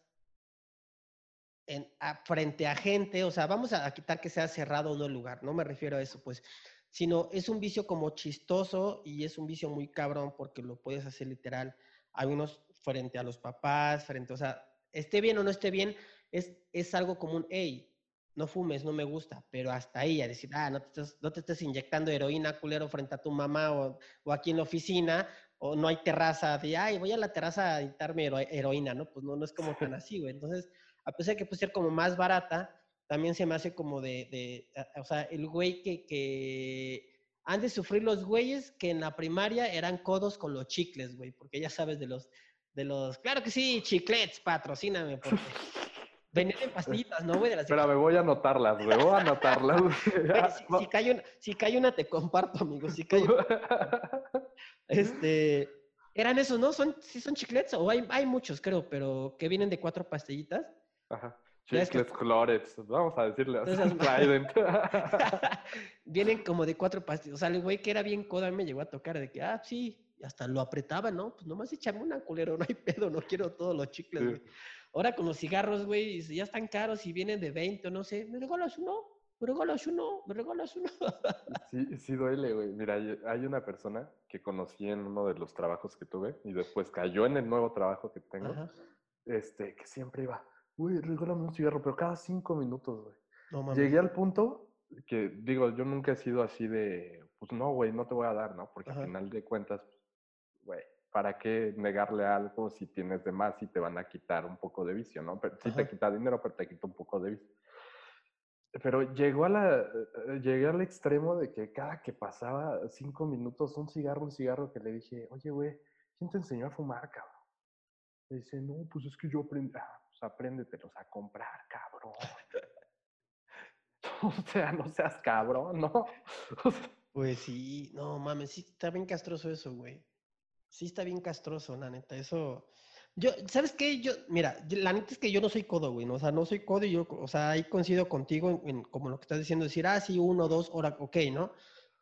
en, a- frente a gente, o sea, vamos a, a quitar que sea cerrado o no el lugar, no me refiero a eso, pues, sino es un vicio como chistoso y es un vicio muy cabrón porque lo puedes hacer literal. Hay unos frente a los papás, frente, o sea, esté bien o no esté bien, es, es algo común, hey, no fumes, no me gusta, pero hasta ahí, a decir, ah, no te estés, no te estés inyectando heroína, culero, frente a tu mamá o, o aquí en la oficina, o no hay terraza de, ay, voy a la terraza a inyectarme hero- heroína, ¿no? Pues no, no es como tan así, güey. Entonces, a pesar de que puede ser como más barata, también se me hace como de, o sea, el güey que, que han de sufrir los güeyes que en la primaria eran codos con los chicles, güey, porque ya sabes de los, de los, claro que sí, chiclets, patrocíname, porque venían en pastillitas, ¿no, güey? De las Espera, me voy a anotarlas, güey, voy a anotarlas. Güey, si, si cae una, si cae una, te comparto, amigo. Si cae una, este, eran esos, ¿no? Son, sí son chiclets, o hay, hay muchos, creo, pero que vienen de cuatro pastillitas. Ajá. Que- Chicles Clorets, vamos a decirle así. Vienen como de cuatro pastillas. O sea, el güey que era bien coda me llegó a tocar de que, ah, sí, y hasta lo apretaba, ¿no? Pues nomás échame una culero, no hay pedo, no quiero todos los chicles, Sí. güey. Ahora con los cigarros, güey, ya están caros y vienen de 20 o no sé, ¿me regalas uno? ¿Me regalas uno? ¿Me regalas uno? Sí, sí duele, güey. Mira, hay hay una persona que conocí en uno de los trabajos que tuve y después cayó en el nuevo trabajo que tengo, Ajá. este, que siempre iba, güey, regálame un cigarro, pero cada cinco minutos, güey. No. Llegué al punto que, digo, yo nunca he sido así de, pues no, güey, no te voy a dar, ¿no? Porque Ajá. al final de cuentas, güey, ¿para qué negarle algo si tienes de más y te van a quitar un poco de vicio, ¿no? Pero, sí te quita dinero, pero te quita un poco de vicio. Pero llegó a la, eh, llegué al extremo de que cada que pasaba cinco minutos, un cigarro, un cigarro, que le dije, oye, güey, ¿quién te enseñó a fumar, cabrón? Me dice, no, pues es que yo aprendí, ah, apréndetelos a comprar, cabrón. o sea, no seas cabrón, ¿no? Pues sí, no mames, sí está bien castroso eso, güey. Sí está bien castroso, la neta, eso. Yo, ¿sabes qué? Yo, mira, la neta es que yo no soy codo, güey. O sea, no soy codo y yo, o sea, ahí coincido contigo en, como lo que estás diciendo, decir, ah, sí, uno, dos, hora, ok, ¿no?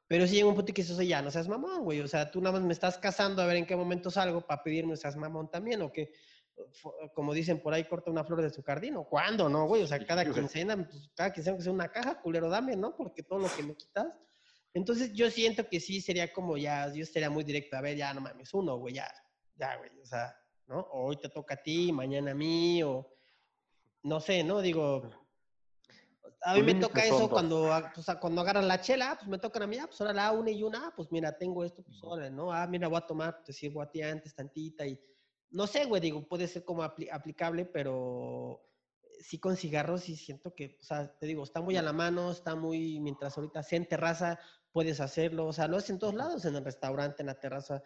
Pero sí llega un punto que oye, ya, no seas mamón, güey, o sea, tú nada más me estás casando a ver en qué momento salgo para pedirme seas mamón también, o que, como dicen por ahí, corta una flor de su jardín, o cuándo, ¿no, güey? O sea, cada quincena, pues, cada quincena que sea una caja, culero, dame, ¿no? Porque todo lo que me quitas. Entonces yo siento que sí sería como ya, yo estaría muy directo, a ver, ya no mames, uno, güey, ya, ya, güey, o sea, ¿no? O hoy te toca a ti, mañana a mí, o no sé, ¿no? Digo, a mí me toca eso cuando, ah, pues, ah, cuando agarran la chela, pues me tocan a mí, ah, pues ahora la una y una, ah, pues mira, tengo esto, pues órale, ¿no? Ah, mira, voy a tomar, te sirvo a ti antes tantita y no sé, güey, digo, puede ser como apli- aplicable, pero sí con cigarros sí siento que, o sea, te digo, está muy a la mano, está muy, mientras ahorita sea en terraza, puedes hacerlo, o sea, lo haces en todos lados, en el restaurante, en la terraza,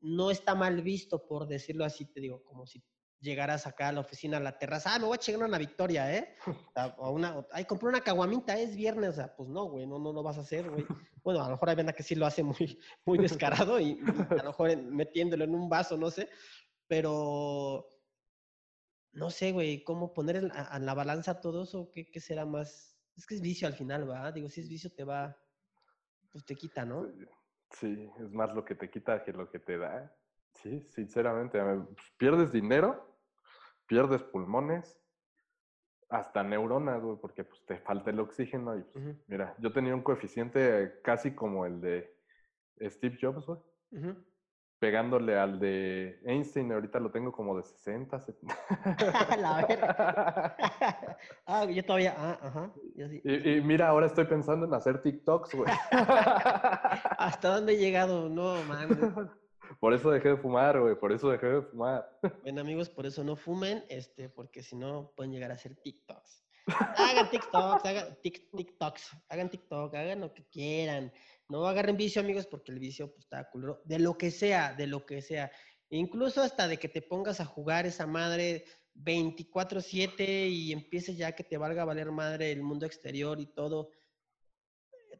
no está mal visto, por decirlo así, te digo, como si llegaras acá a la oficina, a la terraza, ah, me voy a chingar una victoria, ¿eh? O una, ay, compré una caguamita, es viernes, o sea, pues no, güey, no, no lo vas a hacer, güey. Bueno, a lo mejor hay banda que sí lo hace muy, muy descarado y, a lo mejor metiéndolo en un vaso, no sé, pero no sé, güey, cómo poner en, la balanza todo eso, ¿qué, qué será más? Es que es vicio al final, ¿va? Digo, si es vicio te va, pues te quita, ¿no? Sí, es más lo que te quita que lo que te da. Sí, sinceramente, pues, pierdes dinero, pierdes pulmones, hasta neuronas, güey, porque pues te falta el oxígeno y pues, mira, yo tenía un coeficiente casi como el de Steve Jobs, güey. ujú. Pegándole al de Einstein, ahorita lo tengo como de 60, 70. La verga. ah, yo todavía, ah, ajá. yo sí. Y, y mira, ahora estoy pensando en hacer TikToks, güey. ¿Hasta dónde he llegado? No, man. Por eso dejé de fumar, güey, por eso dejé de fumar. Bueno, amigos, por eso no fumen, este, porque si no pueden llegar a hacer TikToks. Hagan TikToks, hagan tic- TikToks, hagan TikTok, hagan lo que quieran. No agarren vicio, amigos, porque el vicio pues, está culero. De lo que sea, de lo que sea. Incluso hasta de que te pongas a jugar esa madre 24/7 y empieces ya que te valga valer madre el mundo exterior y todo.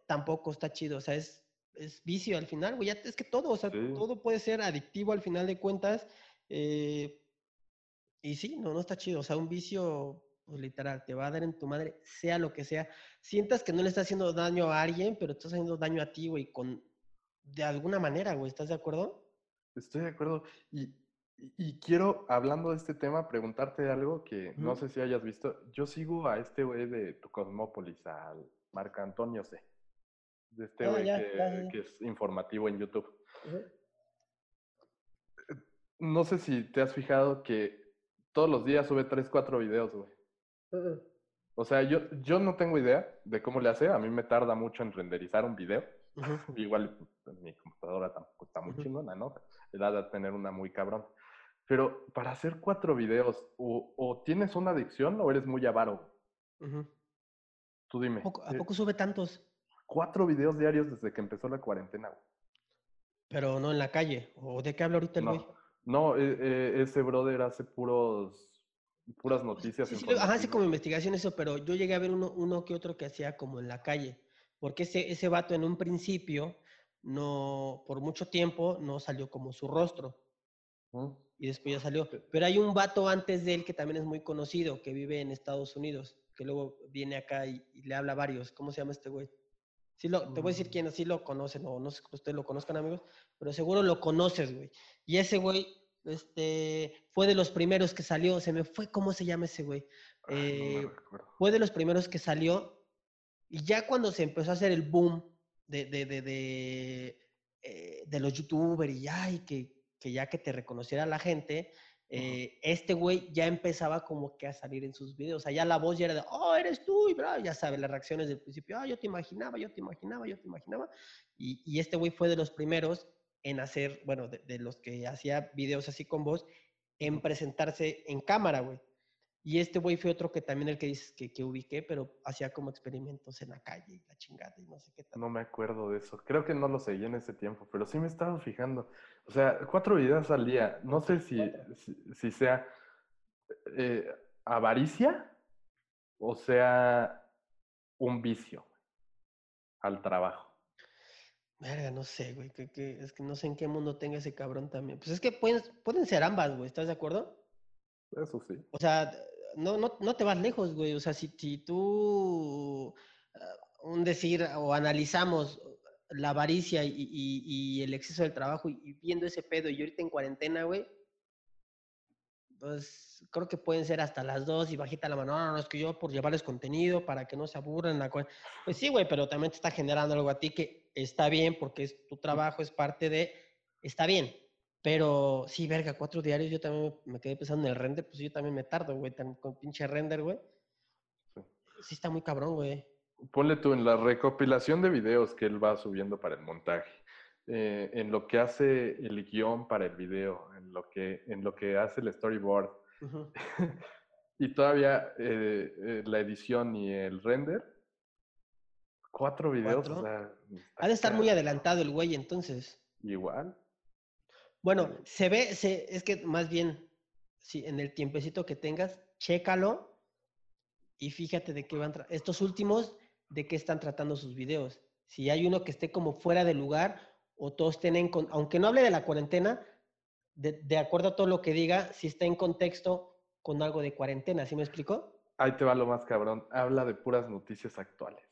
Tampoco está chido, o sea, es, es vicio al final, güey. ya Es que todo, o sea, Sí. todo puede ser adictivo al final de cuentas. eh, y sí, no, no está chido. O sea, un vicio, pues literal, te va a dar en tu madre, sea lo que sea. Sientas que no le estás haciendo daño a alguien, pero estás haciendo daño a ti, güey, con de alguna manera, güey. ¿Estás de acuerdo? Estoy de acuerdo. Y, y- quiero, hablando de este tema, preguntarte algo que no sé si hayas visto. Yo sigo a este güey de tu Cosmópolis, al Marco Antonio C. De este Ah, güey que, es informativo en YouTube. No sé si te has fijado que todos los días sube 3, 4 videos, güey. O sea, yo, yo no tengo idea de cómo le hace. A mí me tarda mucho en renderizar un video. Igual pues, mi computadora tampoco está muy chingona, ¿no? Él ha de tener una muy cabrón. Pero para hacer cuatro videos, o, o tienes una adicción o eres muy avaro. Tú dime. ¿A poco, a eh, poco sube tantos? Cuatro videos diarios desde que empezó la cuarentena. güey. Pero no en la calle. ¿O de qué habla ahorita el güey? No, no eh, eh, ese brother hace puros, puras noticias. Sí, sí, ajá, informativas. como investigación eso, pero yo llegué a ver uno, uno que otro que hacía como en la calle. Porque ese, ese vato en un principio, no, por mucho tiempo, no salió como su rostro. ¿Mm? y después ya salió. Pero hay un vato antes de él que también es muy conocido, que vive en Estados Unidos, que luego viene acá y, y le habla a varios. ¿Cómo se llama este güey? Sí lo, te voy a decir Mm. quién, sí lo conocen, o no sé si ustedes lo conozcan, amigos, pero seguro lo conoces, güey. Y ese güey, este, fue de los primeros que salió, se me fue, ¿cómo se llama ese güey? Ay, no me Eh, fue de los primeros que salió y ya cuando se empezó a hacer el boom de, de, de, de, eh, de los youtubers y ya, y que, que ya que te reconociera la gente, eh, este güey ya empezaba como que a salir en sus videos. O sea, ya la voz ya era de, oh, eres tú, y bla, ya sabes, las reacciones del principio, ah, yo te imaginaba, yo te imaginaba, yo te imaginaba. Y, y este güey fue de los primeros en hacer, bueno, de, de los que hacía videos así con voz, en presentarse en cámara, güey. Y este güey fue otro que también el que dices que, que ubiqué, pero hacía como experimentos en la calle y la chingada y no sé qué tal. No me acuerdo de eso. Creo que no lo seguí en ese tiempo, pero sí me estaba fijando. O sea, cuatro videos al día. No sé si, si, si sea eh, avaricia o sea un vicio al trabajo. Verga, no sé, güey. Que, que- es que no sé en qué mundo tenga ese cabrón también. Pues es que pueden, pueden ser ambas, güey. ¿Estás de acuerdo? Eso sí. O sea, no, no, no te vas lejos, güey. O sea, si, si tú, ah, un decir, o analizamos la avaricia y, y- y el exceso del trabajo y, y viendo ese pedo y ahorita en cuarentena, güey, pues creo que pueden ser hasta las dos y bajita la mano. No, no, no, es que yo por llevarles contenido para que no se aburran. La cua-". Pues sí, güey, pero también te está generando algo a ti que está bien porque es tu trabajo, es parte de, está bien. Pero sí, verga, cuatro diarios, yo también me, quedé pensando en el render, pues yo también me tardo, güey, tan- con pinche render, güey. Sí. Sí está muy cabrón, güey. Ponle tú en la recopilación de videos que él va subiendo para el montaje, eh, en lo que hace el guion para el video, en lo que, en lo que hace el storyboard Ujú. y todavía eh, eh, la edición y el render. Cuatro videos, o ¿Cuatro? sea, está Ha de estar muy adelantado el güey, entonces. Igual. Bueno, se ve, se, es que más bien, si en el tiempecito que tengas, chécalo y fíjate de qué van, estos últimos, de qué están tratando sus videos. Si hay uno que esté como fuera de lugar o todos tienen, con, aunque no hable de la cuarentena, de, de acuerdo a todo lo que diga, si está en contexto con algo de cuarentena, ¿sí me explico? Ahí te va lo más cabrón. Habla de puras noticias actuales.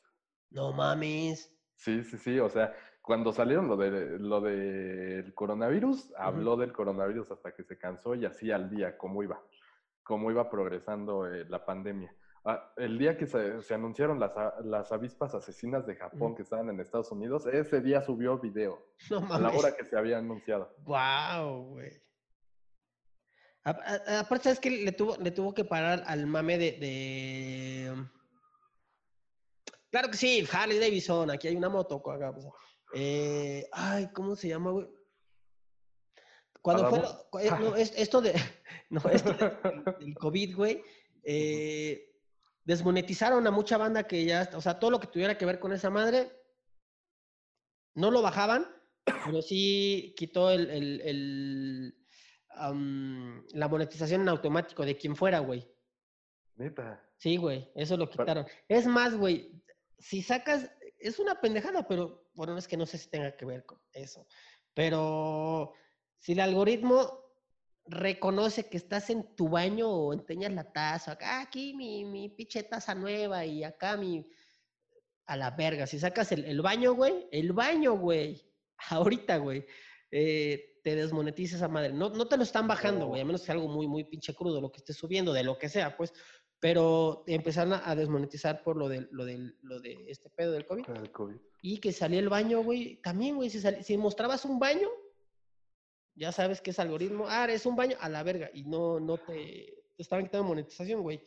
No mames. Sí, sí, sí. O sea, cuando salieron lo de lo del coronavirus, habló del coronavirus hasta que se cansó y así al día, cómo iba, cómo iba progresando eh, la pandemia. Ah, el día que se, se anunciaron las, las avispas asesinas de Japón que estaban en Estados Unidos, ese día subió video No a la mames. hora que se había anunciado. Wow, güey. Aparte, ¿sabes que Le tuvo, le tuvo que parar al mame de, de- Claro que sí, Harley Davidson, aquí hay una moto. acá, pues, eh, Ay, ¿cómo se llama, güey? Cuando fue lo- eh, no, es- esto de... No, esto del, del COVID, güey, eh, desmonetizaron a mucha banda que ya... O sea, todo lo que tuviera que ver con esa madre, no lo bajaban, pero sí quitó el, el- la monetización en automático de quien fuera, güey. Neta. Sí, güey, eso lo quitaron. Es más, güey, si sacas, es una pendejada, pero bueno, es que no sé si tenga que ver con eso. Pero si el algoritmo reconoce que estás en tu baño o enseñas la taza, acá aquí mi, mi pinche taza nueva y acá mi... A la verga, si sacas el, el baño, güey, el baño, güey, ahorita, güey, eh, te desmonetiza esa madre. No, no te lo están bajando, güey, a No. menos que sea algo muy, muy pinche crudo, lo que estés subiendo, de lo que sea, pues. Pero empezaron a, desmonetizar por lo de, lo, del, lo de este pedo del COVID. El COVID. Y que salía el baño, güey. También, güey, si, si mostrabas un baño, ya sabes que es algoritmo. Ah, es un baño a la verga. Y no, no te, te estaban quitando monetización, güey.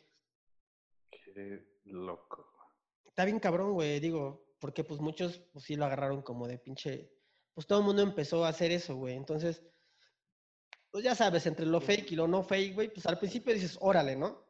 Qué loco. Está bien cabrón, güey, digo, porque pues muchos pues sí lo agarraron como de pinche. Pues todo el mundo empezó a hacer eso, güey. Entonces, pues ya sabes, entre lo fake y lo no fake, güey, pues al principio dices, órale, ¿no?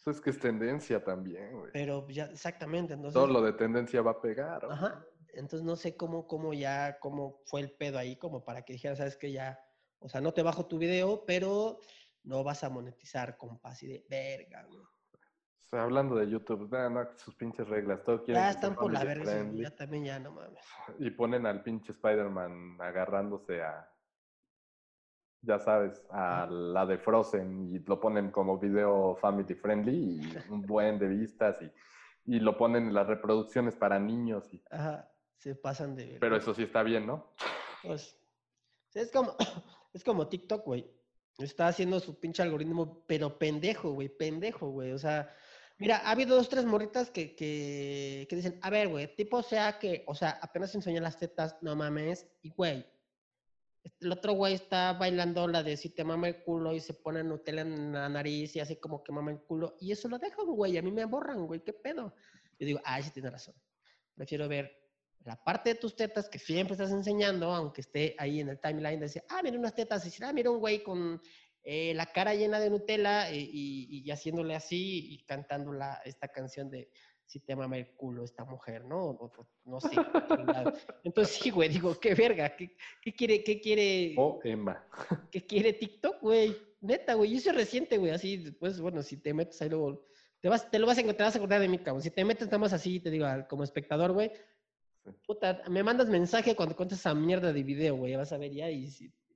Eso es que es tendencia también, güey. Pero ya, exactamente, entonces. Todo lo de tendencia va a pegar. güey. Ajá. Entonces no sé cómo, cómo ya, cómo fue el pedo ahí, como para que dijeras, sabes que ya, o sea, no te bajo tu video, pero no vas a monetizar, compas, y de verga, güey. O sea, hablando de YouTube, no, no, sus pinches reglas, todo quieren Ya están por la verga, ya también ya no mames. Y ponen al pinche Spider-Man agarrándose a, ya sabes, a la de Frozen y lo ponen como video family friendly y un buen de vistas y, y lo ponen en las reproducciones para niños. Y, Ajá, se pasan de pero eso sí está bien, ¿no? Pues, es como, es como TikTok, güey. Está haciendo su pinche algoritmo, pero pendejo, güey, pendejo, güey. O sea, mira, ha habido dos, tres morritas que, que, que dicen, a ver, güey, tipo sea que, o sea, apenas enseñan las tetas, no mames, y güey, el otro güey está bailando la de si te mama el culo y se pone Nutella en la nariz y así como que mama el culo, y eso lo dejan, güey, a mí me aborran, güey, ¿qué pedo? Yo digo, ah, sí tiene razón. Prefiero ver la parte de tus tetas que siempre estás enseñando, aunque esté ahí en el timeline, de decir, ah, mira unas tetas, y decir, ah, mira un güey con eh, la cara llena de Nutella eh, y, y haciéndole así y cantando la, esta canción de si te mama el culo esta mujer, ¿no? O- o- no sé. Entonces sí, güey, digo, qué verga, ¿qué, qué quiere, qué quiere, O Emma. qué quiere TikTok, güey? Neta, güey, eso es reciente, güey, así, pues, bueno, si te metes ahí luego, te, vas, te lo vas a encontrar, te vas a acordar de mí, cabrón. Si te metes nada más así, te digo, como espectador, güey, puta, me mandas mensaje cuando cuentas esa mierda de video, güey, vas a ver ya, y,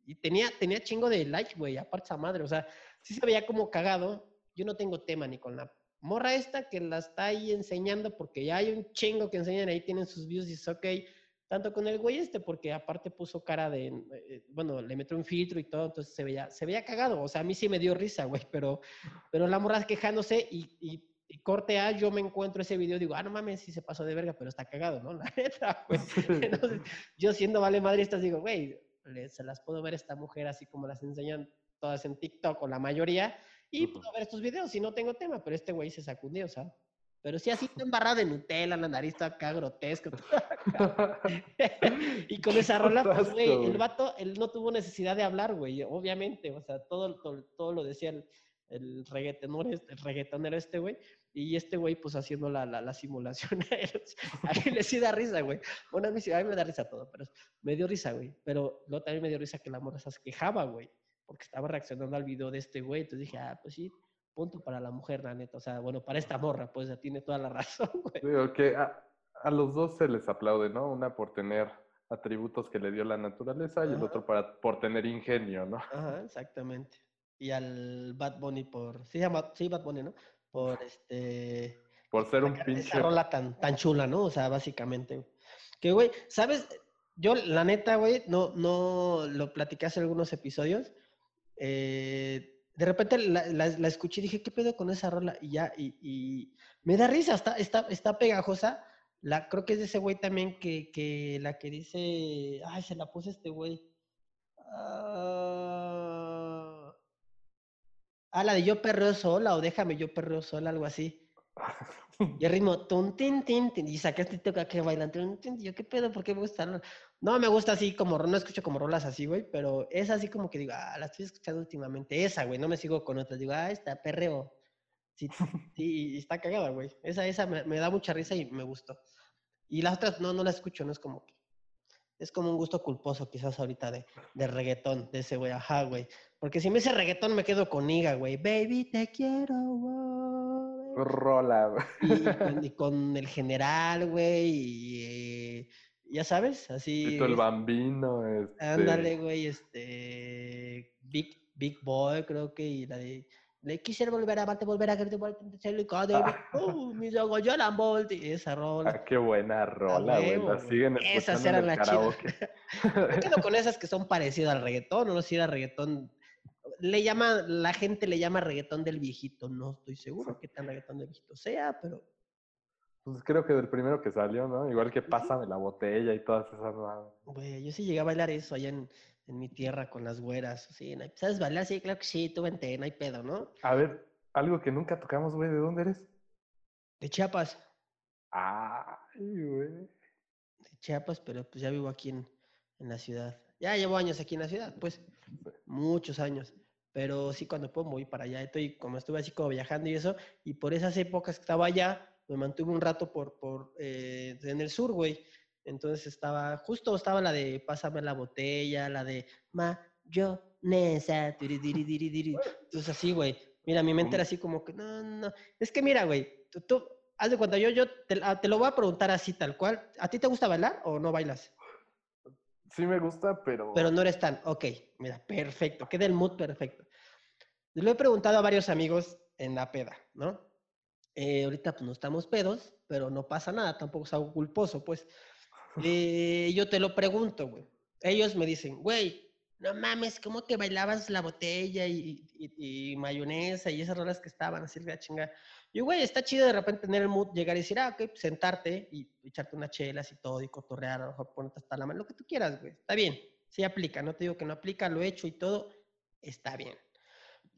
y tenía, tenía chingo de like, güey, aparte esa madre, o sea, sí se veía como cagado, yo no tengo tema ni con la morra esta que la está ahí enseñando, porque ya hay un chingo que enseñan ahí, tienen sus views y es ok, tanto con el güey este, porque aparte puso cara de, eh, bueno, le metió un filtro y todo, entonces se veía, se veía cagado, o sea, a mí sí me dio risa, güey, pero, pero la morra quejándose y, y, y corte A, yo me encuentro ese video, digo, ah, no mames, sí se pasó de verga, pero está cagado, ¿no? La neta, güey. Entonces, yo siendo vale madristas digo, güey, se las puedo ver a esta mujer así como las enseñan todas en TikTok o la mayoría, y puedo ver estos videos y no tengo tema, pero este güey se sacudió, ¿sabes? Pero sí así está embarrada de Nutella, la nariz está acá grotesca. y con esa rola, pues, güey, el vato, él no tuvo necesidad de hablar, güey, obviamente, o sea, todo, todo, todo lo decía el, el reggaetonero, este- el reggaetonero este, güey, y este güey, pues, haciendo la, la, la simulación a él. A él le sí da risa, güey. Bueno, a mí, sí- a mí me da risa todo, pero me dio risa, güey. Pero luego también me dio risa que la morra se quejaba, güey, porque estaba reaccionando al video de este güey, entonces dije, ah, pues sí, punto para la mujer, la neta, o sea, bueno, para esta morra, pues, ya tiene toda la razón, güey. Digo que a, a los dos se les aplaude, ¿no? Una por tener atributos que le dio la naturaleza y el otro para, por tener ingenio, ¿no? Ajá, exactamente. Y al Bad Bunny por, sí llama, sí, Bad Bunny, ¿no? Por este, Por ser un pinche... esa rola tan, tan chula, ¿no? O sea, básicamente. Que, güey, ¿sabes? Yo, la neta, güey, no, no lo platiqué hace algunos episodios. Eh, de repente la, escuché y dije, ¿qué pedo con esa rola? Y ya, y, y me da risa, está, está, está pegajosa. La, creo que es de ese güey también que, que la que dice, ay, se la puse este güey. Ah, ah, la de yo perreo sola o déjame yo perreo sola, algo así. Y el ritmo, tun, tin, tin, tin, y saqué este toca que bailan, tun, yo, ¿qué pedo? ¿Por qué me gusta? No, me gusta así como, no escucho como rolas así, güey, pero es así como que digo, ah, la estoy escuchando últimamente, esa, güey, no me sigo con otras, digo, ah, esta, perreo. Sí, sí, está cagada, güey. Esa, esa me, da mucha risa y me gustó. Y las otras no, no las escucho, no es como que, es como un gusto culposo quizás ahorita de, de reggaetón, de ese güey, ajá, güey. Porque si me dice reggaetón me quedo con Niga, güey, baby, te quiero, güey. Rola, güey. Y, y con, el general, güey, y eh, ya sabes, así. Tito el Bambino, este... Ándale, güey, este. Big, Big Boy, creo que, y la de. Le quisiera volver a amarte, volver a quererte, volver a Ah. uh, mis ojos lloran, Volti. Esa rola. Ah, qué buena rola, güey. La siguen Esas escuchando en eran las chidas. Me quedo con esas que son parecidas al reggaetón, o no sé si era reggaetón. Le llama, la gente le llama reggaetón del viejito. No estoy seguro qué tan reggaetón del viejito sea, pero Pues creo que del primero que salió, ¿no? Igual que Pásame la botella y todas esas. Güey, yo sí llegué a bailar eso allá en, en mi tierra con las güeras. Sí, no hay- ¿sabes bailar? Sí, claro que sí, tú vente, no hay pedo, ¿no? A ver, algo que nunca tocamos, güey, ¿de dónde eres? De Chiapas, Ay, güey. de Chiapas, pero pues ya vivo aquí en, en la ciudad. Ya llevo años aquí en la ciudad, pues, muchos años. Pero sí, cuando puedo voy para allá. Estoy, como estuve así como viajando y eso, y por esas épocas que estaba allá, me mantuve un rato por, por eh, en el sur, güey. Entonces estaba, justo estaba la de Pásame la botella, la de Mayonesa. Entonces así, güey. Mira, mi mente ¿Cómo? era así como que, no, no. Es que mira, güey, tú, tú, haz de cuenta, yo, yo te, ah, te lo voy a preguntar así tal cual. ¿A ti te gusta bailar o no bailas? Sí me gusta, pero... Pero no eres tan, ok, mira, perfecto, queda el mood perfecto. Lo he preguntado a varios amigos en la peda, ¿no? Eh, ahorita pues no estamos pedos, pero no pasa nada, tampoco es algo culposo, pues. Eh, yo te lo pregunto, güey. Ellos me dicen, güey, no mames, ¿cómo que bailabas la botella y, y- y mayonesa y esas rolas que estaban así, la chingada? Y, güey, está chido de repente tener el mood, llegar y decir, ah, ok, pues, sentarte y echarte unas chelas y todo, y cotorrear, a lo mejor ponerte hasta la mano, lo que tú quieras, güey. Está bien, sí aplica, no te digo que no aplica, lo he hecho y todo, está bien.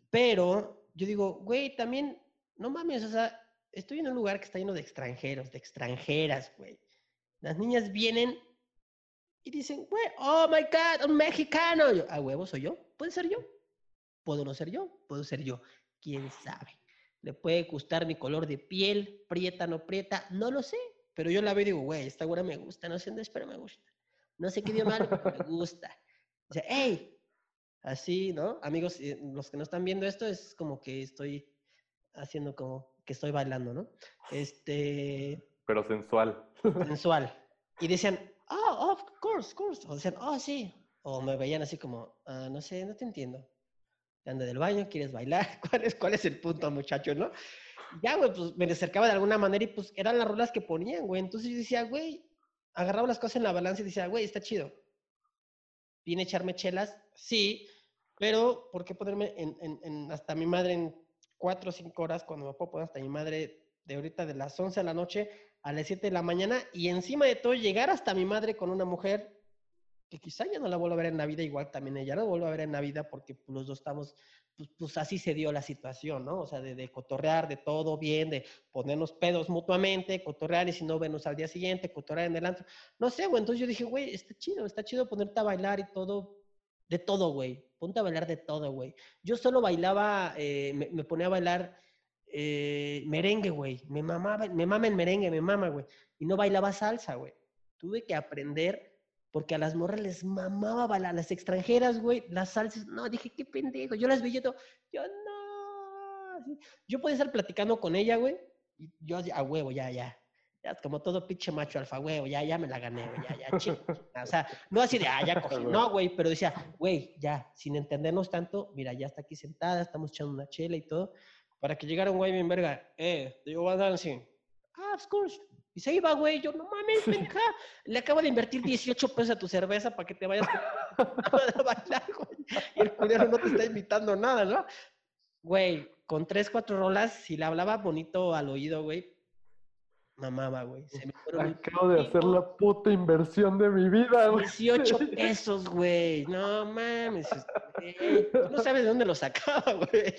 Pero yo digo, güey, también, no mames, o sea, estoy en un lugar que está lleno de extranjeros, de extranjeras, güey. Las niñas vienen y dicen, güey, oh my God, un mexicano. Yo, a huevo, soy yo. Puede ser yo. Puedo no ser yo. Puedo ser yo. ¿Quién sabe? Le puede gustar mi color de piel, prieta, no prieta, no lo sé. Pero yo la veo y digo, güey, esta güera me gusta, no sé dónde es, pero me gusta. No sé qué idioma habla, pero me gusta. O sea, hey, así, ¿no? Amigos, eh, los que no están viendo esto es como que estoy haciendo como que estoy bailando, ¿no? Este, Pero sensual. sensual. Y decían, oh, of course, of course. O decían, oh, sí. O me veían así como, "Ah, no sé, no te entiendo. Anda del baño, quieres bailar. ¿Cuál es, el punto, muchacho, no? Ya, güey, pues me acercaba de alguna manera y pues eran las rolas que ponían, güey. Entonces yo decía, güey, agarraba las cosas en la balanza y decía, güey, está chido. ¿Viene a echarme chelas? Sí, pero ¿por qué ponerme en hasta mi madre en cuatro o cinco horas cuando me puedo poner hasta mi madre de ahorita de las 11 de la noche a las 7 de la mañana y encima de todo llegar hasta mi madre con una mujer que quizá ya no la vuelvo a ver en la vida, igual también ella no la vuelvo a ver en la vida porque pues, los dos estamos, pues, pues así se dio la situación, ¿no? O sea, de, de cotorrear, de todo bien, de ponernos pedos mutuamente, cotorrear y si no, vernos al día siguiente, cotorrear en el antro. No sé, güey, entonces yo dije, güey, está chido, está chido ponerte a bailar y todo, de todo, güey. Ponte a bailar de todo, güey. Yo solo bailaba, eh, me, me ponía a bailar eh, merengue, güey. Me mamaba, me mama el merengue, me mama, güey. Y no bailaba salsa, güey. Tuve que aprender porque a las morras les mamaba a las extranjeras, güey, las salsas. No, dije, qué pendejo. Yo las veía todo, yo no. Yo podía estar platicando con ella, güey, y yo a huevo, ya, ya. Ya, como todo pinche macho alfa, huevo, ya, ya me la gané, güey, ya, ya, ching. O sea, no así de, ah, ya cogí. No, güey, pero decía, güey, ya, sin entendernos tanto, mira, ya está aquí sentada, estamos echando una chela y todo, para que llegara un güey bien verga, eh, do you want dancing? Ah, of course. Y se iba, güey, yo, no mames, pendeja, le acabo de invertir 18 pesos a tu cerveza para que te vayas a bailar, güey. Y el culero no te está invitando nada, ¿no? güey, con tres, cuatro rolas, si le hablaba bonito al oído, güey, mamaba, güey. Se me Acabo de hacer la puta inversión de mi vida, güey. 18 pesos, güey. No mames. güey. No sabes de dónde lo sacaba, güey.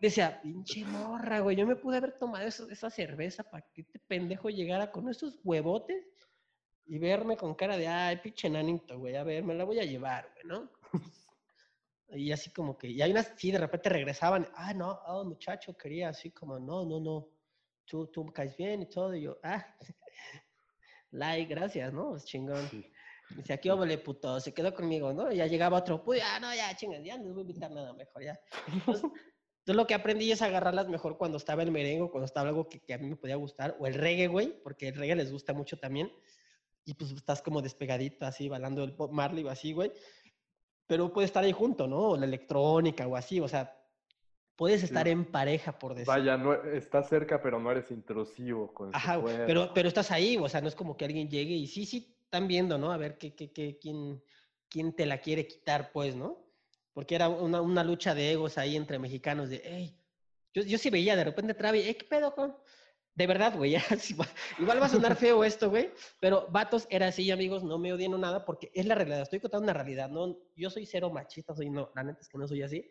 Decía, pinche morra, güey. Yo me pude haber tomado eso- esa cerveza para que este pendejo llegara con esos huevotes y verme con cara de, ay, pinche nanito, güey. A ver, me la voy a llevar, güey, ¿no? Y así como que, y hay unas, sí, de repente regresaban, ah, no, oh, muchacho, quería así como, no, no, no, tú, tú me caes bien y todo. Y yo, ah, like, gracias, ¿no? Es chingón. Sí. Dice, aquí óvole, puto, se quedó conmigo, ¿no? Y ya llegaba otro, pues ya, no, ya, chingas, ya no les voy a invitar nada mejor, ya. Entonces, entonces lo que aprendí es agarrarlas mejor cuando estaba el merengue, cuando estaba algo que, que a mí me podía gustar, o el reggae, güey, porque el reggae les gusta mucho también. Y pues estás como despegadito, así, bailando el Bob Marley o así, güey. Pero puede estar ahí junto, ¿no? O la electrónica o así, o sea, puedes estar Sí. en pareja, por decir. Vaya, no, estás cerca, pero no eres intrusivo con Ajá, pero, pero estás ahí, o sea, no es como que alguien llegue y sí, sí, están viendo, ¿no? A ver qué, qué, qué, quién, quién te la quiere quitar, pues, ¿no? Porque era una, una lucha de egos ahí entre mexicanos de, hey, yo, yo sí veía de repente Travi, "Ey, ¿qué pedo con? De verdad, güey, igual va a sonar feo esto, güey, pero vatos era así, amigos, no me odien o nada, porque es la realidad, estoy contando una realidad, no, yo soy cero machista, soy, no, la neta es que no soy así,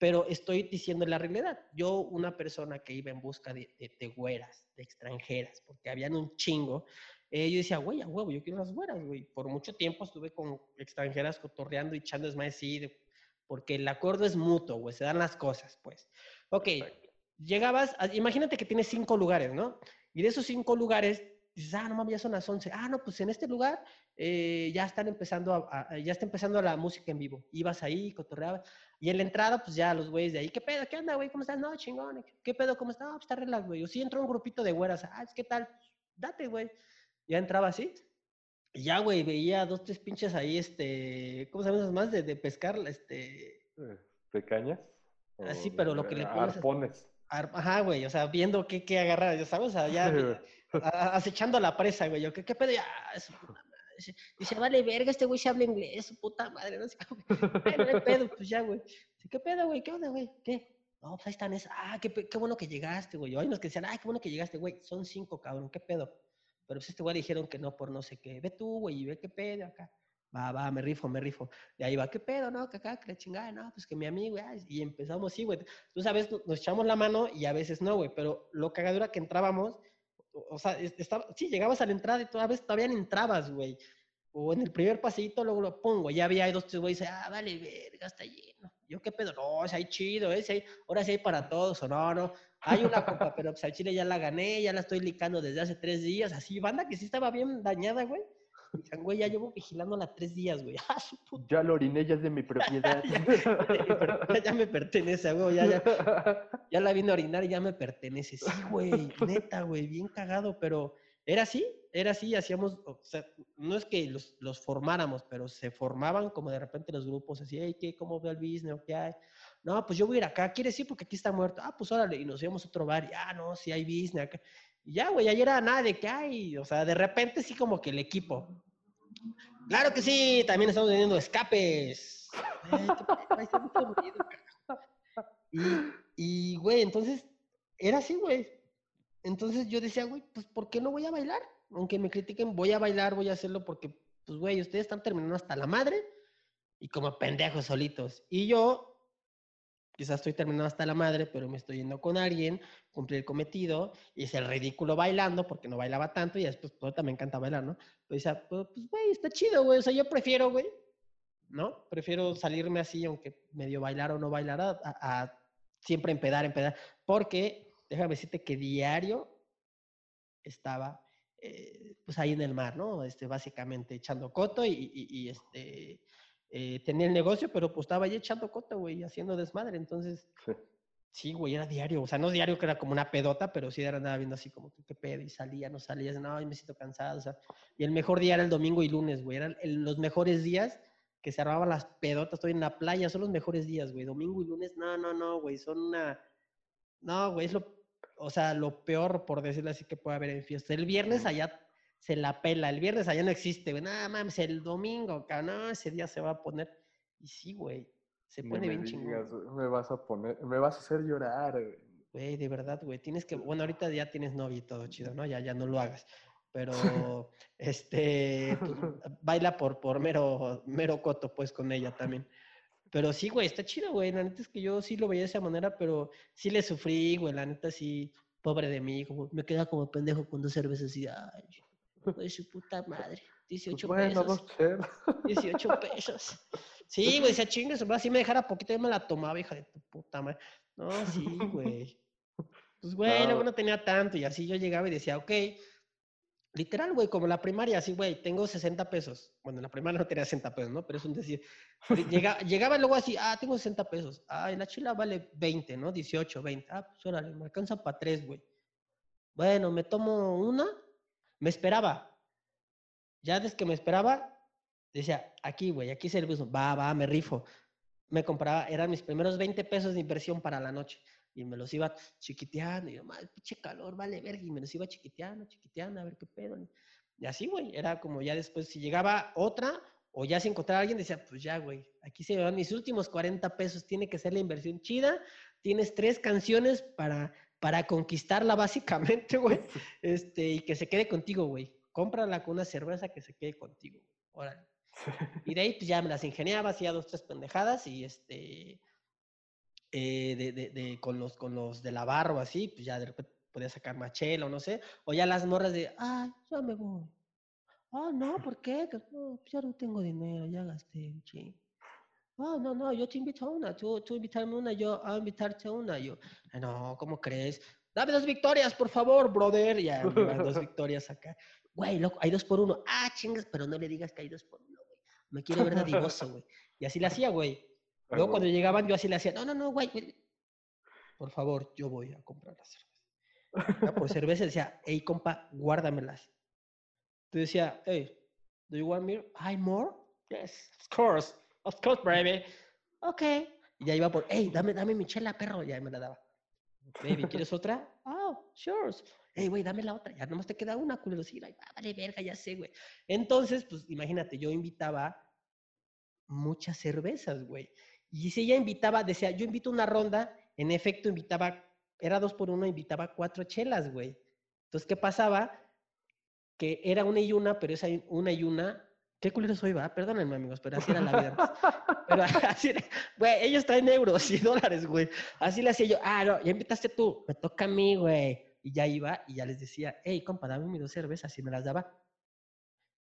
pero estoy diciendo la realidad. Yo, una persona que iba en busca de, de- de güeras, de extranjeras, porque habían un chingo, eh, yo decía, güey, a huevo, yo quiero las güeras, güey. Por mucho tiempo estuve con extranjeras cotorreando y echando desmadre, sí, de- porque el acuerdo es mutuo, güey, se dan las cosas, pues. Ok, Perfecto. llegabas, a- imagínate que tienes cinco lugares, ¿no? Y de esos cinco lugares, dices, ah, no mames, ya son las once. Ah, no, pues en este lugar eh, ya están empezando, a, a- ya está empezando la música en vivo. Ibas ahí, cotorreabas. Y en la entrada, pues ya los güeyes de ahí, ¿qué pedo? ¿Qué onda, güey? ¿Cómo estás? No, chingón. ¿Qué- ¿Qué pedo? ¿Cómo estás? No, pues está relax, güey. O sí entró un grupito de güeras. Ah, ¿qué tal? Date, güey. Ya entraba así. Y ya, güey, veía dos, tres pinches ahí, este, ¿cómo se llaman esas más? De, de pescar, este, Eh, ¿De cañas? Así, pero lo que le pones es- Arpones. ar- ajá, güey, o sea, viendo qué, qué agarrar, ya sabes, o sea, ya acechando a la presa, güey. Yo, ¿qué, qué pedo? Ya, su puta madre. Dice, dice, vale, verga, este güey se habla inglés, su puta madre. No sé cómo. Bueno, no hay pedo, pues ya, güey. Dice, ¿qué pedo, güey? ¿Qué onda, güey? ¿Qué? No, pues ahí están esas. Ah, qué, qué bueno que llegaste, güey. Hay unos que decían, ah, qué bueno que llegaste, güey. Son cinco, cabrón, ¿qué pedo? Pero pues este güey le dijeron que no por no sé qué. Ve tú, güey, y ve qué pedo acá. Va, va, me rifo, me rifo. Y ahí va, ¿qué pedo, no? Que acá, que la chingada, no, pues que mi amigo, ah, y empezamos, sí, güey. Tú sabes, nos echamos la mano y a veces no, güey, pero lo cagadura que entrábamos, o, sea, es- estaba, sí, llegabas a la entrada y todavía, todavía ni entrabas, güey. O en el primer paseíto, luego lo pongo, ya había ahí dos, tres güeyes, ah, vale, verga, está lleno. Yo, ¿qué pedo? No, si hay chido, ¿eh? Si hay- ahora sí hay para todos, o no, no. Hay una copa, pero pues al chile ya la gané, ya la estoy licando desde hace tres días, así, banda que sí estaba bien dañada, güey. Dicen, güey, ya llevo vigilándola tres días, güey. Ah, su puta Ya la oriné, ya es de mi propiedad. ya, ya me pertenece, güey, ya, ya, ya la vine a orinar y ya me pertenece. Sí, güey, neta, güey, bien cagado, pero era así, era así, hacíamos, o sea, no es que los, los formáramos, pero se formaban como de repente los grupos así, hey, ¿qué, ¿cómo veo el business? ¿Qué hay? No, pues yo voy a ir acá, ¿quieres ir? Porque aquí está muerto. Ah, pues órale, y nos íbamos a otro bar, y ah, no, sí hay business acá. Y ya, güey, ayer era nada de que hay, o sea, de repente sí como que el equipo. Claro que sí, también estamos teniendo escapes. Eh, qué y, güey, entonces, era así, güey. Entonces yo decía, güey, pues, ¿por qué no voy a bailar? Aunque me critiquen, voy a bailar, voy a hacerlo porque, pues, güey, ustedes están terminando hasta la madre y como pendejos solitos. Y yo, quizás estoy terminando hasta la madre, pero me estoy yendo con alguien, cumplí el cometido, hice el ridículo bailando porque no bailaba tanto y después, pues, me encanta bailar, ¿no? Pero decía, pues, pues, güey, está chido, güey. O sea, yo prefiero, güey, ¿no? Prefiero salirme así, aunque medio bailar o no bailar, a- a siempre empedar, empedar. Porque, déjame decirte que diario estaba, eh, pues ahí en el mar, ¿no? Este, básicamente echando coto y, y- y, este, eh, tenía el negocio, pero pues estaba ahí echando coto, güey, haciendo desmadre. Entonces, Sí. güey, era diario. O sea, no diario que era como una pedota, pero sí era andaba viendo así como, ¿qué pedo? Y salía, no salía, no, ay, me siento cansado. O sea, y el mejor día era el domingo y lunes, güey. Eran el- los mejores días que se armaban las pedotas. Estoy en la playa, son los mejores días, güey. Domingo y lunes, no, no, no, güey. Son una. No, güey, es lo. O sea, lo peor, por decirlo así, que puede haber en fiesta. El viernes allá se la pela. El viernes allá no existe, güey. Nada mames, el domingo, cabrón, no, ese día se va a poner. Y sí, güey. Se pone me bien chingón. me vas a poner, me vas a hacer llorar, güey. Güey, de verdad, güey. Tienes que. Bueno, ahorita ya tienes novia y todo chido, ¿no? Ya, ya no lo hagas. Pero, este. pues, baila por, por mero, mero coto, pues, con ella también. Pero sí, güey, está chido, güey. La neta es que yo sí lo veía de esa manera, pero sí le sufrí, güey. La neta sí, pobre de mí. Como, me queda como pendejo con dos cervezas y, ay, güey, su puta madre. 18 Pues bueno, pesos. dos chelas. 18 pesos. Sí, güey, se chingue, si me dejara poquito, yo me la tomaba, hija de tu puta madre. No, sí, güey. Pues, güey, No. no tenía tanto y así yo llegaba y decía, ok, literal, güey, como la primaria, así, güey, tengo 60 pesos. Bueno, en la primaria no tenía 60 pesos, ¿no? Pero es un decir. Llega, llegaba luego así, ah, tengo 60 pesos. Ah, la chila vale 20, ¿no? 18, 20. Ah, pues órale, me alcanza para tres, güey. Bueno, me tomo una, me esperaba. Ya desde que me esperaba, decía, aquí, güey, aquí es el bus. Va, va, me rifo. Me compraba, eran mis primeros 20 pesos de inversión para la noche. Y me los iba chiquiteando. Y yo, mal, pinche calor, vale, verga. Y me los iba chiquiteando, chiquiteando, a ver qué pedo. Y así, güey, era como ya después, si llegaba otra o ya se encontraba alguien, decía, pues ya, güey, aquí se me van mis últimos 40 pesos. Tiene que ser la inversión chida. Tienes tres canciones para, para conquistarla, básicamente, güey. Este, y que se quede contigo, güey. Cómprala con una cerveza que se quede contigo. Órale. Y de ahí pues ya me las ingeniaba, hacía dos, tres pendejadas y este, eh, de, de, de- con, los, con los de la barra o así, pues ya de repente podía sacar machela o no sé, o ya las morras de, ay, ya me voy. Ah, no, ¿por qué? Que, "No, pues ya no tengo dinero, ya gasté un chingo. Ah, no, no, yo te invito a una, tú, tú invitarme una, yo a invitarte a una. Yo, "Ah, no, ¿cómo crees? Dame dos victorias, por favor, brother. Ya, me dos victorias acá. Güey, loco, hay dos por uno. Ah, chingas, pero no le digas que hay dos por uno. Me quiero ver dadivoso, güey. Y así le hacía, güey. Ah, Luego cuando güey. llegaban yo así le hacía, no, no, no, güey. güey, Por favor, yo voy a comprar las cervezas. Ya por cerveza decía, hey, compa, guárdamelas. Tú decía, hey, do you want me? ¿Hay more? Yes, of course. Of course, baby. Ok. Y ya iba por, hey, dame, dame mi chela, perro. Ya me la daba. Baby, ¿quieres otra? Oh, sure. Hey, güey, dame la otra. Ya nomás te queda una, culero. Sí, ay, va, vale, verga, ya sé, güey. Entonces, pues imagínate, yo invitaba muchas cervezas, güey. Y si ella invitaba, decía, yo invito una ronda, en efecto invitaba, era dos por uno, invitaba cuatro chelas, güey. Entonces, ¿qué pasaba? Que era una y una, pero esa una y una, qué culero soy, va, perdónenme, amigos, pero así era la vida antes. Pero así, era- güey, ellos traen euros y dólares, güey. Así le hacía yo, ah, no, ya invitaste tú, me toca a mí, güey. Y ya iba y ya les decía, hey, compa, dame mis dos cervezas y me las daba.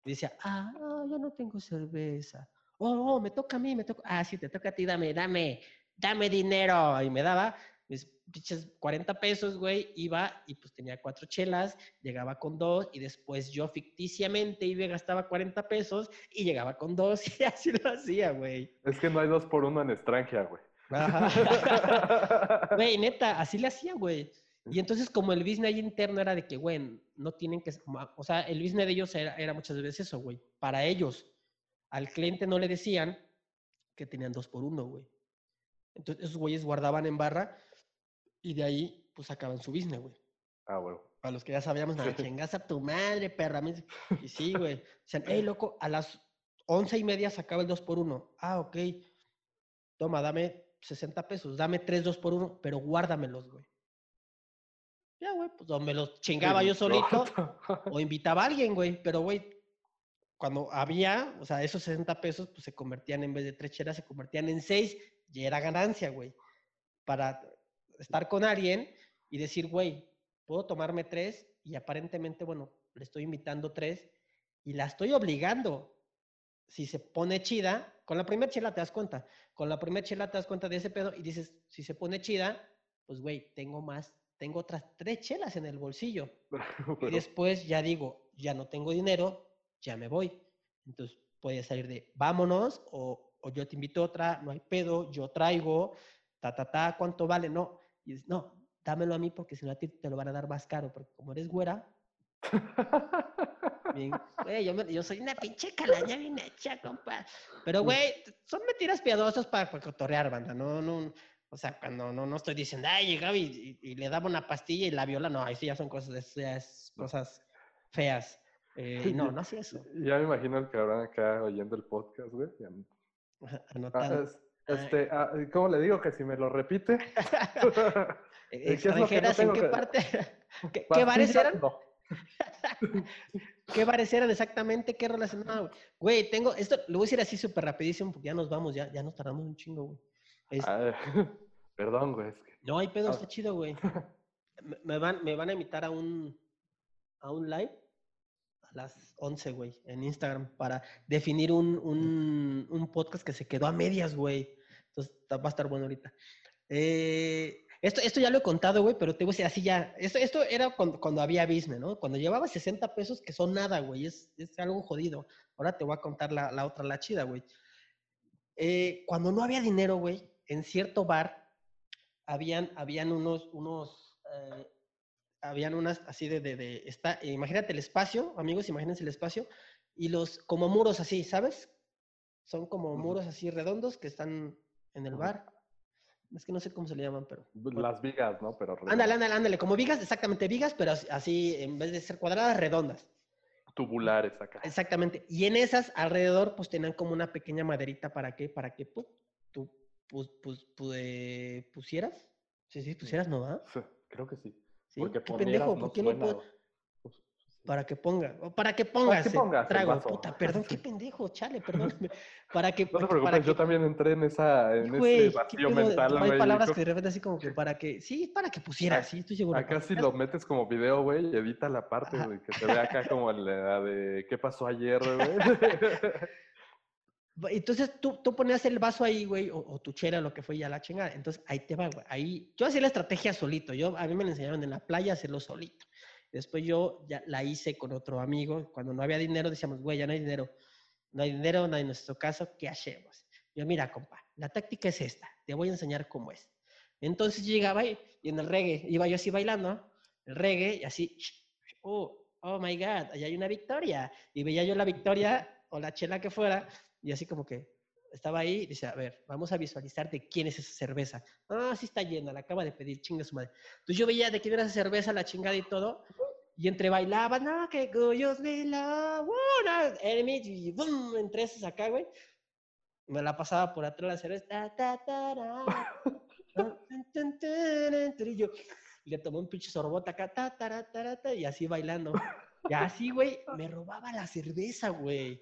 Y decía, ah, no, yo no tengo cerveza. Oh, oh, me toca a mí, me toca. Ah, sí, te toca a ti, dame, dame, dame dinero. Y me daba mis pinches 40 pesos, güey. Iba y pues tenía cuatro chelas, llegaba con dos y después yo ficticiamente iba y gastaba 40 pesos y llegaba con dos y así lo hacía, güey. Es que no hay dos por uno en Estrangia, güey. Güey, neta, así le hacía, güey. Y entonces, como el business ahí interno era de que, güey, no tienen que. O sea, el business de ellos era, era muchas veces eso, güey. Para ellos, al cliente no le decían que tenían dos por uno, güey. Entonces, esos güeyes guardaban en barra y de ahí, pues sacaban su business, güey. Ah, güey. Para los que ya sabíamos, nada, chingas a tu madre, perra. Y sí, güey. Decían, hey, loco, a las once y media sacaba el dos por uno. Ah, ok. Toma, dame 60 pesos, dame tres dos por uno, pero guárdamelos, güey. Ya, güey, pues o me los chingaba yo solito o invitaba a alguien, güey. Pero, güey, cuando había, o sea, esos 60 pesos, pues se convertían en vez de tres chelas, se convertían en seis y era ganancia, güey. Para estar con alguien y decir, güey, puedo tomarme tres y aparentemente, bueno, le estoy invitando tres y la estoy obligando. Si se pone chida, con la primera chela te das cuenta, con la primera chela te das cuenta de ese pedo y dices, si se pone chida, pues, güey, tengo más, tengo otras tres chelas en el bolsillo. Y Pero- después ya digo, ya no tengo dinero, ya me voy. Entonces puede salir de vámonos o, o yo te invito a otra, no hay pedo, yo traigo, ta, ta, ta, ¿cuánto vale? No. Y dices, no, dámelo a mí porque si no a ti te lo van a dar más caro, porque como eres güera, bien, güey, yo, me- yo soy una pinche calaña bien hecha, compa. Pero, güey, son mentiras piadosas para, para cotorrear, banda, no, no, o sea, cuando no, no estoy diciendo, ay, llegaba y, y- y le daba una pastilla y la viola, no, ahí sí ya son cosas, eso ya es cosas feas. Eh, no, no hacía eso. Ya me imagino el cabrón acá oyendo el podcast, güey. ah, Anotado. es- Este, ah, ¿Cómo le digo que si me lo repite? ¿Qué es lo que no Extranjeras, ¿en tengo qué que- parte? ¿Qué, qué bares eran? no. ¿Qué bares eran exactamente? ¿Qué güey. Güey, tengo, esto lo voy a decir así súper rapidísimo porque ya nos vamos, ya, ya nos tardamos un chingo, güey. Es- Ah, perdón, güey. es que- no hay pedo, ah. está chido, güey. Me, me van, me van a invitar a un, a un live a las 11, güey, en Instagram para definir un, un, un podcast que se quedó a medias, güey. Entonces va a estar bueno ahorita. Eh, esto, esto ya lo he contado, güey, pero te voy a decir así ya. Esto, esto era cuando, cuando había Bisme, ¿no? Cuando llevaba 60 pesos, que son nada, güey. Es, es algo jodido. Ahora te voy a contar la, la otra, la chida, güey. Eh, cuando no había dinero, güey, en cierto bar habían, habían unos, unos, eh, habían unas así de, de, de- está, imagínate el espacio, amigos, imagínense el espacio, y los, como muros así, ¿sabes? Son como muros así redondos que están en el bar. Es que no sé cómo se le llaman, pero. Las vigas, ¿no? Pero Ándale, ándale, ándale, como vigas, exactamente vigas, pero as- así, en vez de ser cuadradas, redondas. tubulares acá. Exactamente. Y en esas, alrededor, pues tenían como una pequeña maderita para que, para que pu- tú pus- pus- pu- eh, pusieras. Sí, sí, pusieras, ¿no? va? Sí, Creo que sí. Sí, Porque qué pendejo, no ¿por qué no suena, puedo? Para que ponga, o para que pongas, que el pongas trago, puta, perdón, qué pendejo, chale, perdóname. Para que, No te para preocupes, yo que- también entré en esa, en Güey, ese vacío mental, Hay güey. palabras que de repente así como que para que, sí, para que pusieras, sí, estoy seguro. Acá para si que- lo metes como video, güey, y edita la parte, Ajá. güey, que se ve acá como la de ¿qué pasó ayer, güey? Entonces tú, tú ponías el vaso ahí, güey, o, o tu chera, lo que fue ya la chingada. Entonces ahí te va, güey. Ahí, yo hacía la estrategia solito. Yo, a mí me la enseñaron en la playa hacerlo solito. Después yo ya la hice con otro amigo. Cuando no había dinero, decíamos, güey, ya no hay dinero. No hay dinero, no hay nuestro caso, ¿qué hacemos? Yo, mira, compa, la táctica es esta. Te voy a enseñar cómo es. Entonces yo llegaba y, y en el reggae, iba yo así bailando, el reggae, y así, oh, oh my God, allá hay una victoria. Y veía yo la victoria o la chela que fuera, y así como que estaba ahí y decía, a ver, vamos a visualizar de quién es esa cerveza. Ah, sí está llena, la acaba de pedir, chinga su madre. Entonces yo veía de quién era esa cerveza, la chingada y todo, y entre bailaban, no, que guyos de la y boom, entre esos acá, güey. Me la pasaba por atrás la cerveza. ta, ta, tan, tan, y yo le tomé un pinche sorbota acá, ta, tara, tara, ta, y así bailando. Y así, güey, me robaba la cerveza, güey.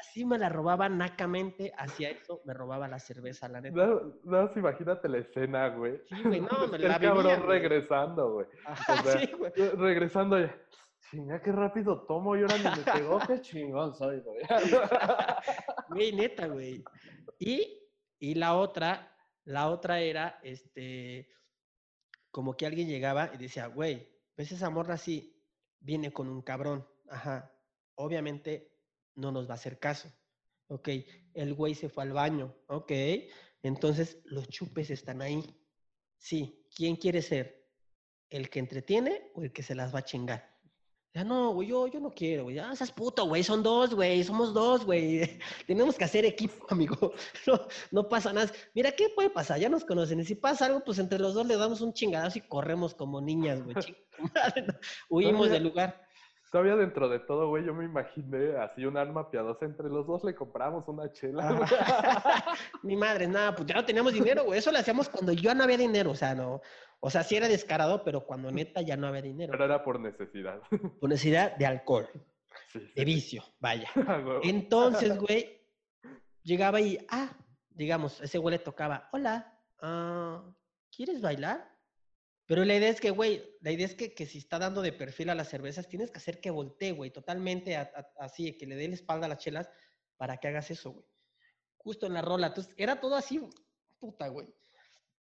Así me la robaba nacamente, hacía eso, me robaba la cerveza, la neta. No, no, imagínate la escena, güey. Sí, güey, no, me El la cabrón regresando, güey. Sea, sí, güey. Re- Regresando ya. Chinga, qué rápido tomo y ahora ni me pegó, qué chingón soy, güey. Güey, neta, güey. Y, y la otra, la otra era, este, como que alguien llegaba y decía, güey, ¿ves esa morra así? Viene con un cabrón. Ajá. Obviamente no nos va a hacer caso. Ok. El güey se fue al baño. Ok. Entonces los chupes están ahí. Sí. ¿Quién quiere ser? ¿El que entretiene o el que se las va a chingar? Ya no, güey, yo, yo no quiero, güey. Ah, seas puto, güey. Son dos, güey. Somos dos, güey. Tenemos que hacer equipo, amigo. No, no pasa nada. Mira, ¿qué puede pasar? Ya nos conocen. Y si pasa algo, pues entre los dos le damos un chingadazo y corremos como niñas, güey. Huimos del lugar. Todavía dentro de todo, güey, yo me imaginé así un alma piadosa. Entre los dos le compramos una chela, güey. Mi madre, nada, pues ya no teníamos dinero, güey. Eso lo hacíamos cuando yo no había dinero. O sea, no. O sea, sí era descarado, pero cuando neta ya no había dinero. Pero era por necesidad. Por necesidad de alcohol, Sí, sí. de vicio, vaya. Ah. Entonces, güey, llegaba y, ah, digamos, ese güey le tocaba, hola, ah, ¿quieres bailar? Pero la idea es que, güey, la idea es que, que si está dando de perfil a las cervezas, tienes que hacer que voltee, güey, totalmente a- a- así, que le dé la espalda a las chelas para que hagas eso, güey. Justo en la rola. Entonces, era todo así, puta, güey.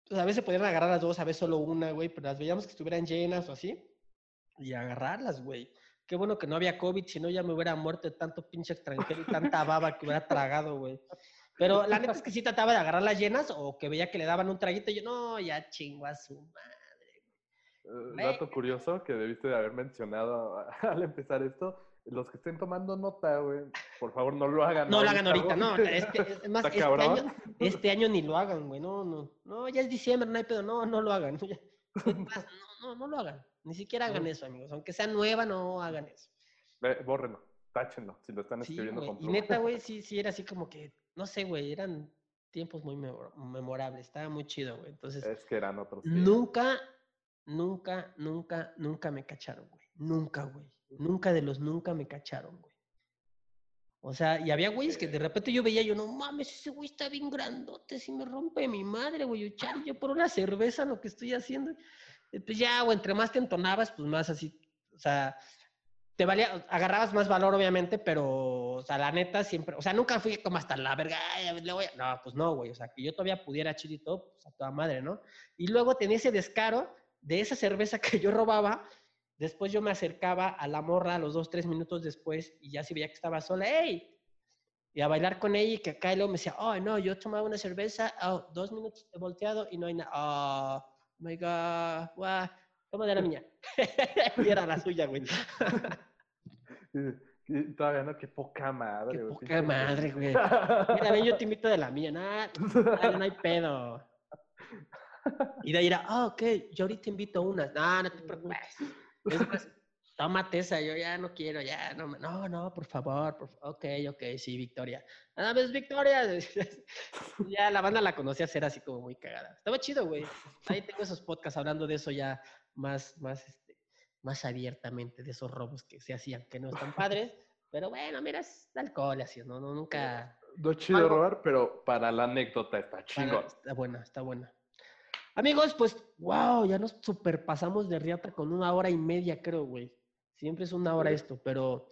Entonces, a veces podían agarrar las dos, a veces solo una, güey, pero las veíamos que estuvieran llenas o así, y agarrarlas, güey. Qué bueno que no había COVID, si no ya me hubiera muerto de tanto pinche extranjero y tanta baba que hubiera tragado, güey. Pero la neta es que sí trataba de agarrar las llenas o que veía que le daban un traguito y yo, no, ya chingo a su madre. Eh. Dato curioso que debiste de haber mencionado al empezar esto. Los que estén tomando nota, güey, por favor no lo hagan. No lo hagan ahorita, no. Este, es más, este año, este año ni lo hagan, güey. No, no. No, ya es diciembre, no hay pedo. No, no lo hagan. más, no, no, no lo hagan. Ni siquiera hagan eso, amigos. Aunque sea nueva, no hagan eso. Ve, bórrenlo, táchenlo, si lo están Sí, escribiendo güey. con Y neta, güey, sí, sí, era así como que, no sé, güey, eran tiempos muy memor- memorables, estaba muy chido, güey. Entonces, Es que eran otros nunca, nunca, nunca, nunca me cacharon, güey. Nunca, güey. Nunca de los nunca me cacharon, güey. O sea, y había güeyes que de repente yo veía, yo, no mames, ese güey está bien grandote, si me rompe mi madre, güey. Yo, chale, yo por una cerveza lo que estoy haciendo. Pues ya, güey, entre más te entonabas, pues más así, o sea, te valía, agarrabas más valor, obviamente, pero, o sea, la neta siempre, o sea, nunca fui como hasta la verga, "Ay, le voy a-". no, pues no, güey, o sea, que yo todavía pudiera chido y todo, pues a toda madre, ¿no? Y luego tenía ese descaro de esa cerveza que yo robaba, después yo me acercaba a la morra a los dos, tres minutos después y ya si veía que estaba sola, ¡hey! Y a bailar con ella y que acá y luego me decía, oh, no, yo tomaba una cerveza, oh, dos minutos he volteado y no hay nada, oh, my God, guau, toma de la mía. y era la suya, güey. Todavía no, qué poca madre. Qué güey, poca madre, güey. Mira, ven, yo te invito de la mía, nada, no hay pedo. Y de ahí era, ah, ok, yo ahorita invito unas. No, no te preocupes. Tómate esa, yo ya no quiero, ya, no, me- no, no, por favor, por, ok, ok, sí, Victoria. Nada más, Victoria. ya la banda la conocía ser así como muy cagada. Estaba chido, güey. Ahí tengo esos podcasts hablando de eso ya más, más, este, más abiertamente, de esos robos que se hacían, que no están padres. Pero bueno, mira, es alcohol, así, no, no, nunca... No es chido robar, pero para la anécdota está chingón. Está buena, está buena. Amigos, pues, wow, ya nos superpasamos de riata con una hora y media, creo, güey. Siempre es una hora Sí. esto, pero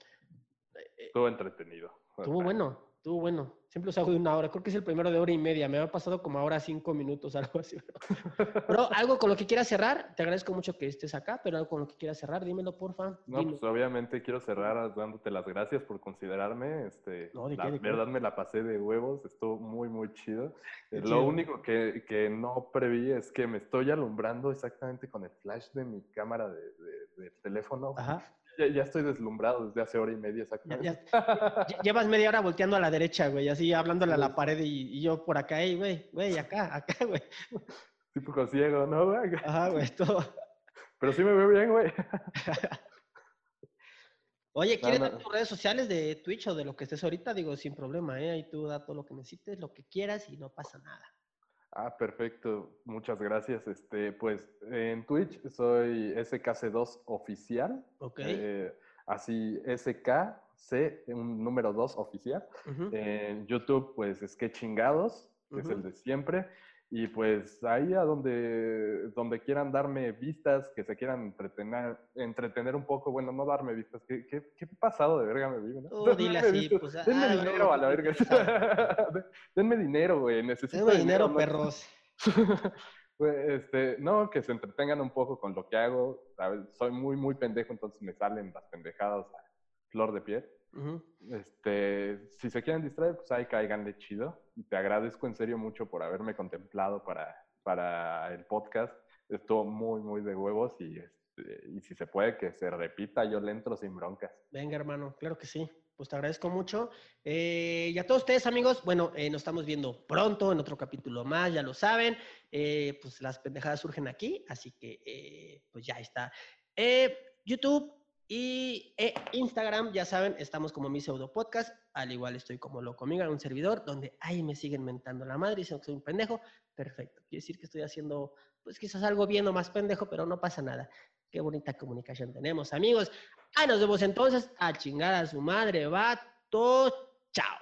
Estuvo entretenido. estuvo bueno, estuvo bueno. Siempre los hago de una hora. Creo que es el primero de hora y media. Me ha pasado como ahora cinco minutos, algo así. Pero, Bro, algo con lo que quieras cerrar. Te agradezco mucho que estés acá, pero algo con lo que quieras cerrar, dímelo, porfa. No, Dime. pues obviamente quiero cerrar dándote las gracias por considerarme. Este, No, ¿de la qué, de qué? verdad me la pasé de huevos, estuvo muy, muy chido. Qué chido. Lo único que, que no preví es que me estoy alumbrando exactamente con el flash de mi cámara de, de- del teléfono. Ajá. Ya, ya estoy deslumbrado desde hace hora y media exactamente. ya- llevas media hora volteando a la derecha, güey, así hablándole a la pared y, y yo por acá, ey, güey, güey, acá, acá, güey. Tipo ciego, ¿no, güey? Ajá, güey, todo. Pero sí me veo bien, güey. Oye, No, ¿quieres no. dar tus redes sociales de Twitch o de lo que estés ahorita? Digo, sin problema, ¿eh? Ahí tú da todo lo que necesites, lo que quieras y no pasa nada. Ah, perfecto. Muchas gracias. Este, pues en Twitch soy SKC2 oficial. ¿Ok? eh, así SKC, un número 2 oficial. En YouTube, pues es que chingados, que es el de siempre. Y pues ahí a donde, donde quieran darme vistas, que se quieran entretener, entretener un poco, bueno, no darme vistas, ¿qué, qué, qué pasado de verga me vive, ¿no? Tú dile Denme así, vistas, pues, Denme ah, dinero bro, a la ¿qué verga. te pasa? Den- Denme dinero, güey, necesito Dame dinero, ¿no? perros. Pues, este, no, que se entretengan un poco con lo que hago. ¿sabes? Soy muy, muy pendejo, entonces me salen las pendejadas a flor de piel. Este, si se quieren distraer, pues ahí cáiganle chido. Te agradezco en serio mucho por haberme contemplado para, para el podcast. Estuvo muy, muy de huevos y, este, y si se puede que se repita, yo le entro sin broncas. Venga, hermano, claro que sí. Pues te agradezco mucho. Eh, y a todos ustedes, amigos, bueno, eh, nos estamos viendo pronto en otro capítulo más, ya lo saben. Eh, pues las pendejadas surgen aquí, así que eh, pues ya está. Eh, YouTube y eh, Instagram, ya saben, estamos como mi pseudo podcast. Al igual estoy como Loco Amiga, un servidor, donde ahí me siguen mentando la madre diciendo que soy un pendejo. Perfecto. Quiere decir que estoy haciendo, pues quizás algo bien o más pendejo, pero no pasa nada. Qué bonita comunicación tenemos, amigos. Ah, nos vemos entonces a chingar a su madre, vato. Chao.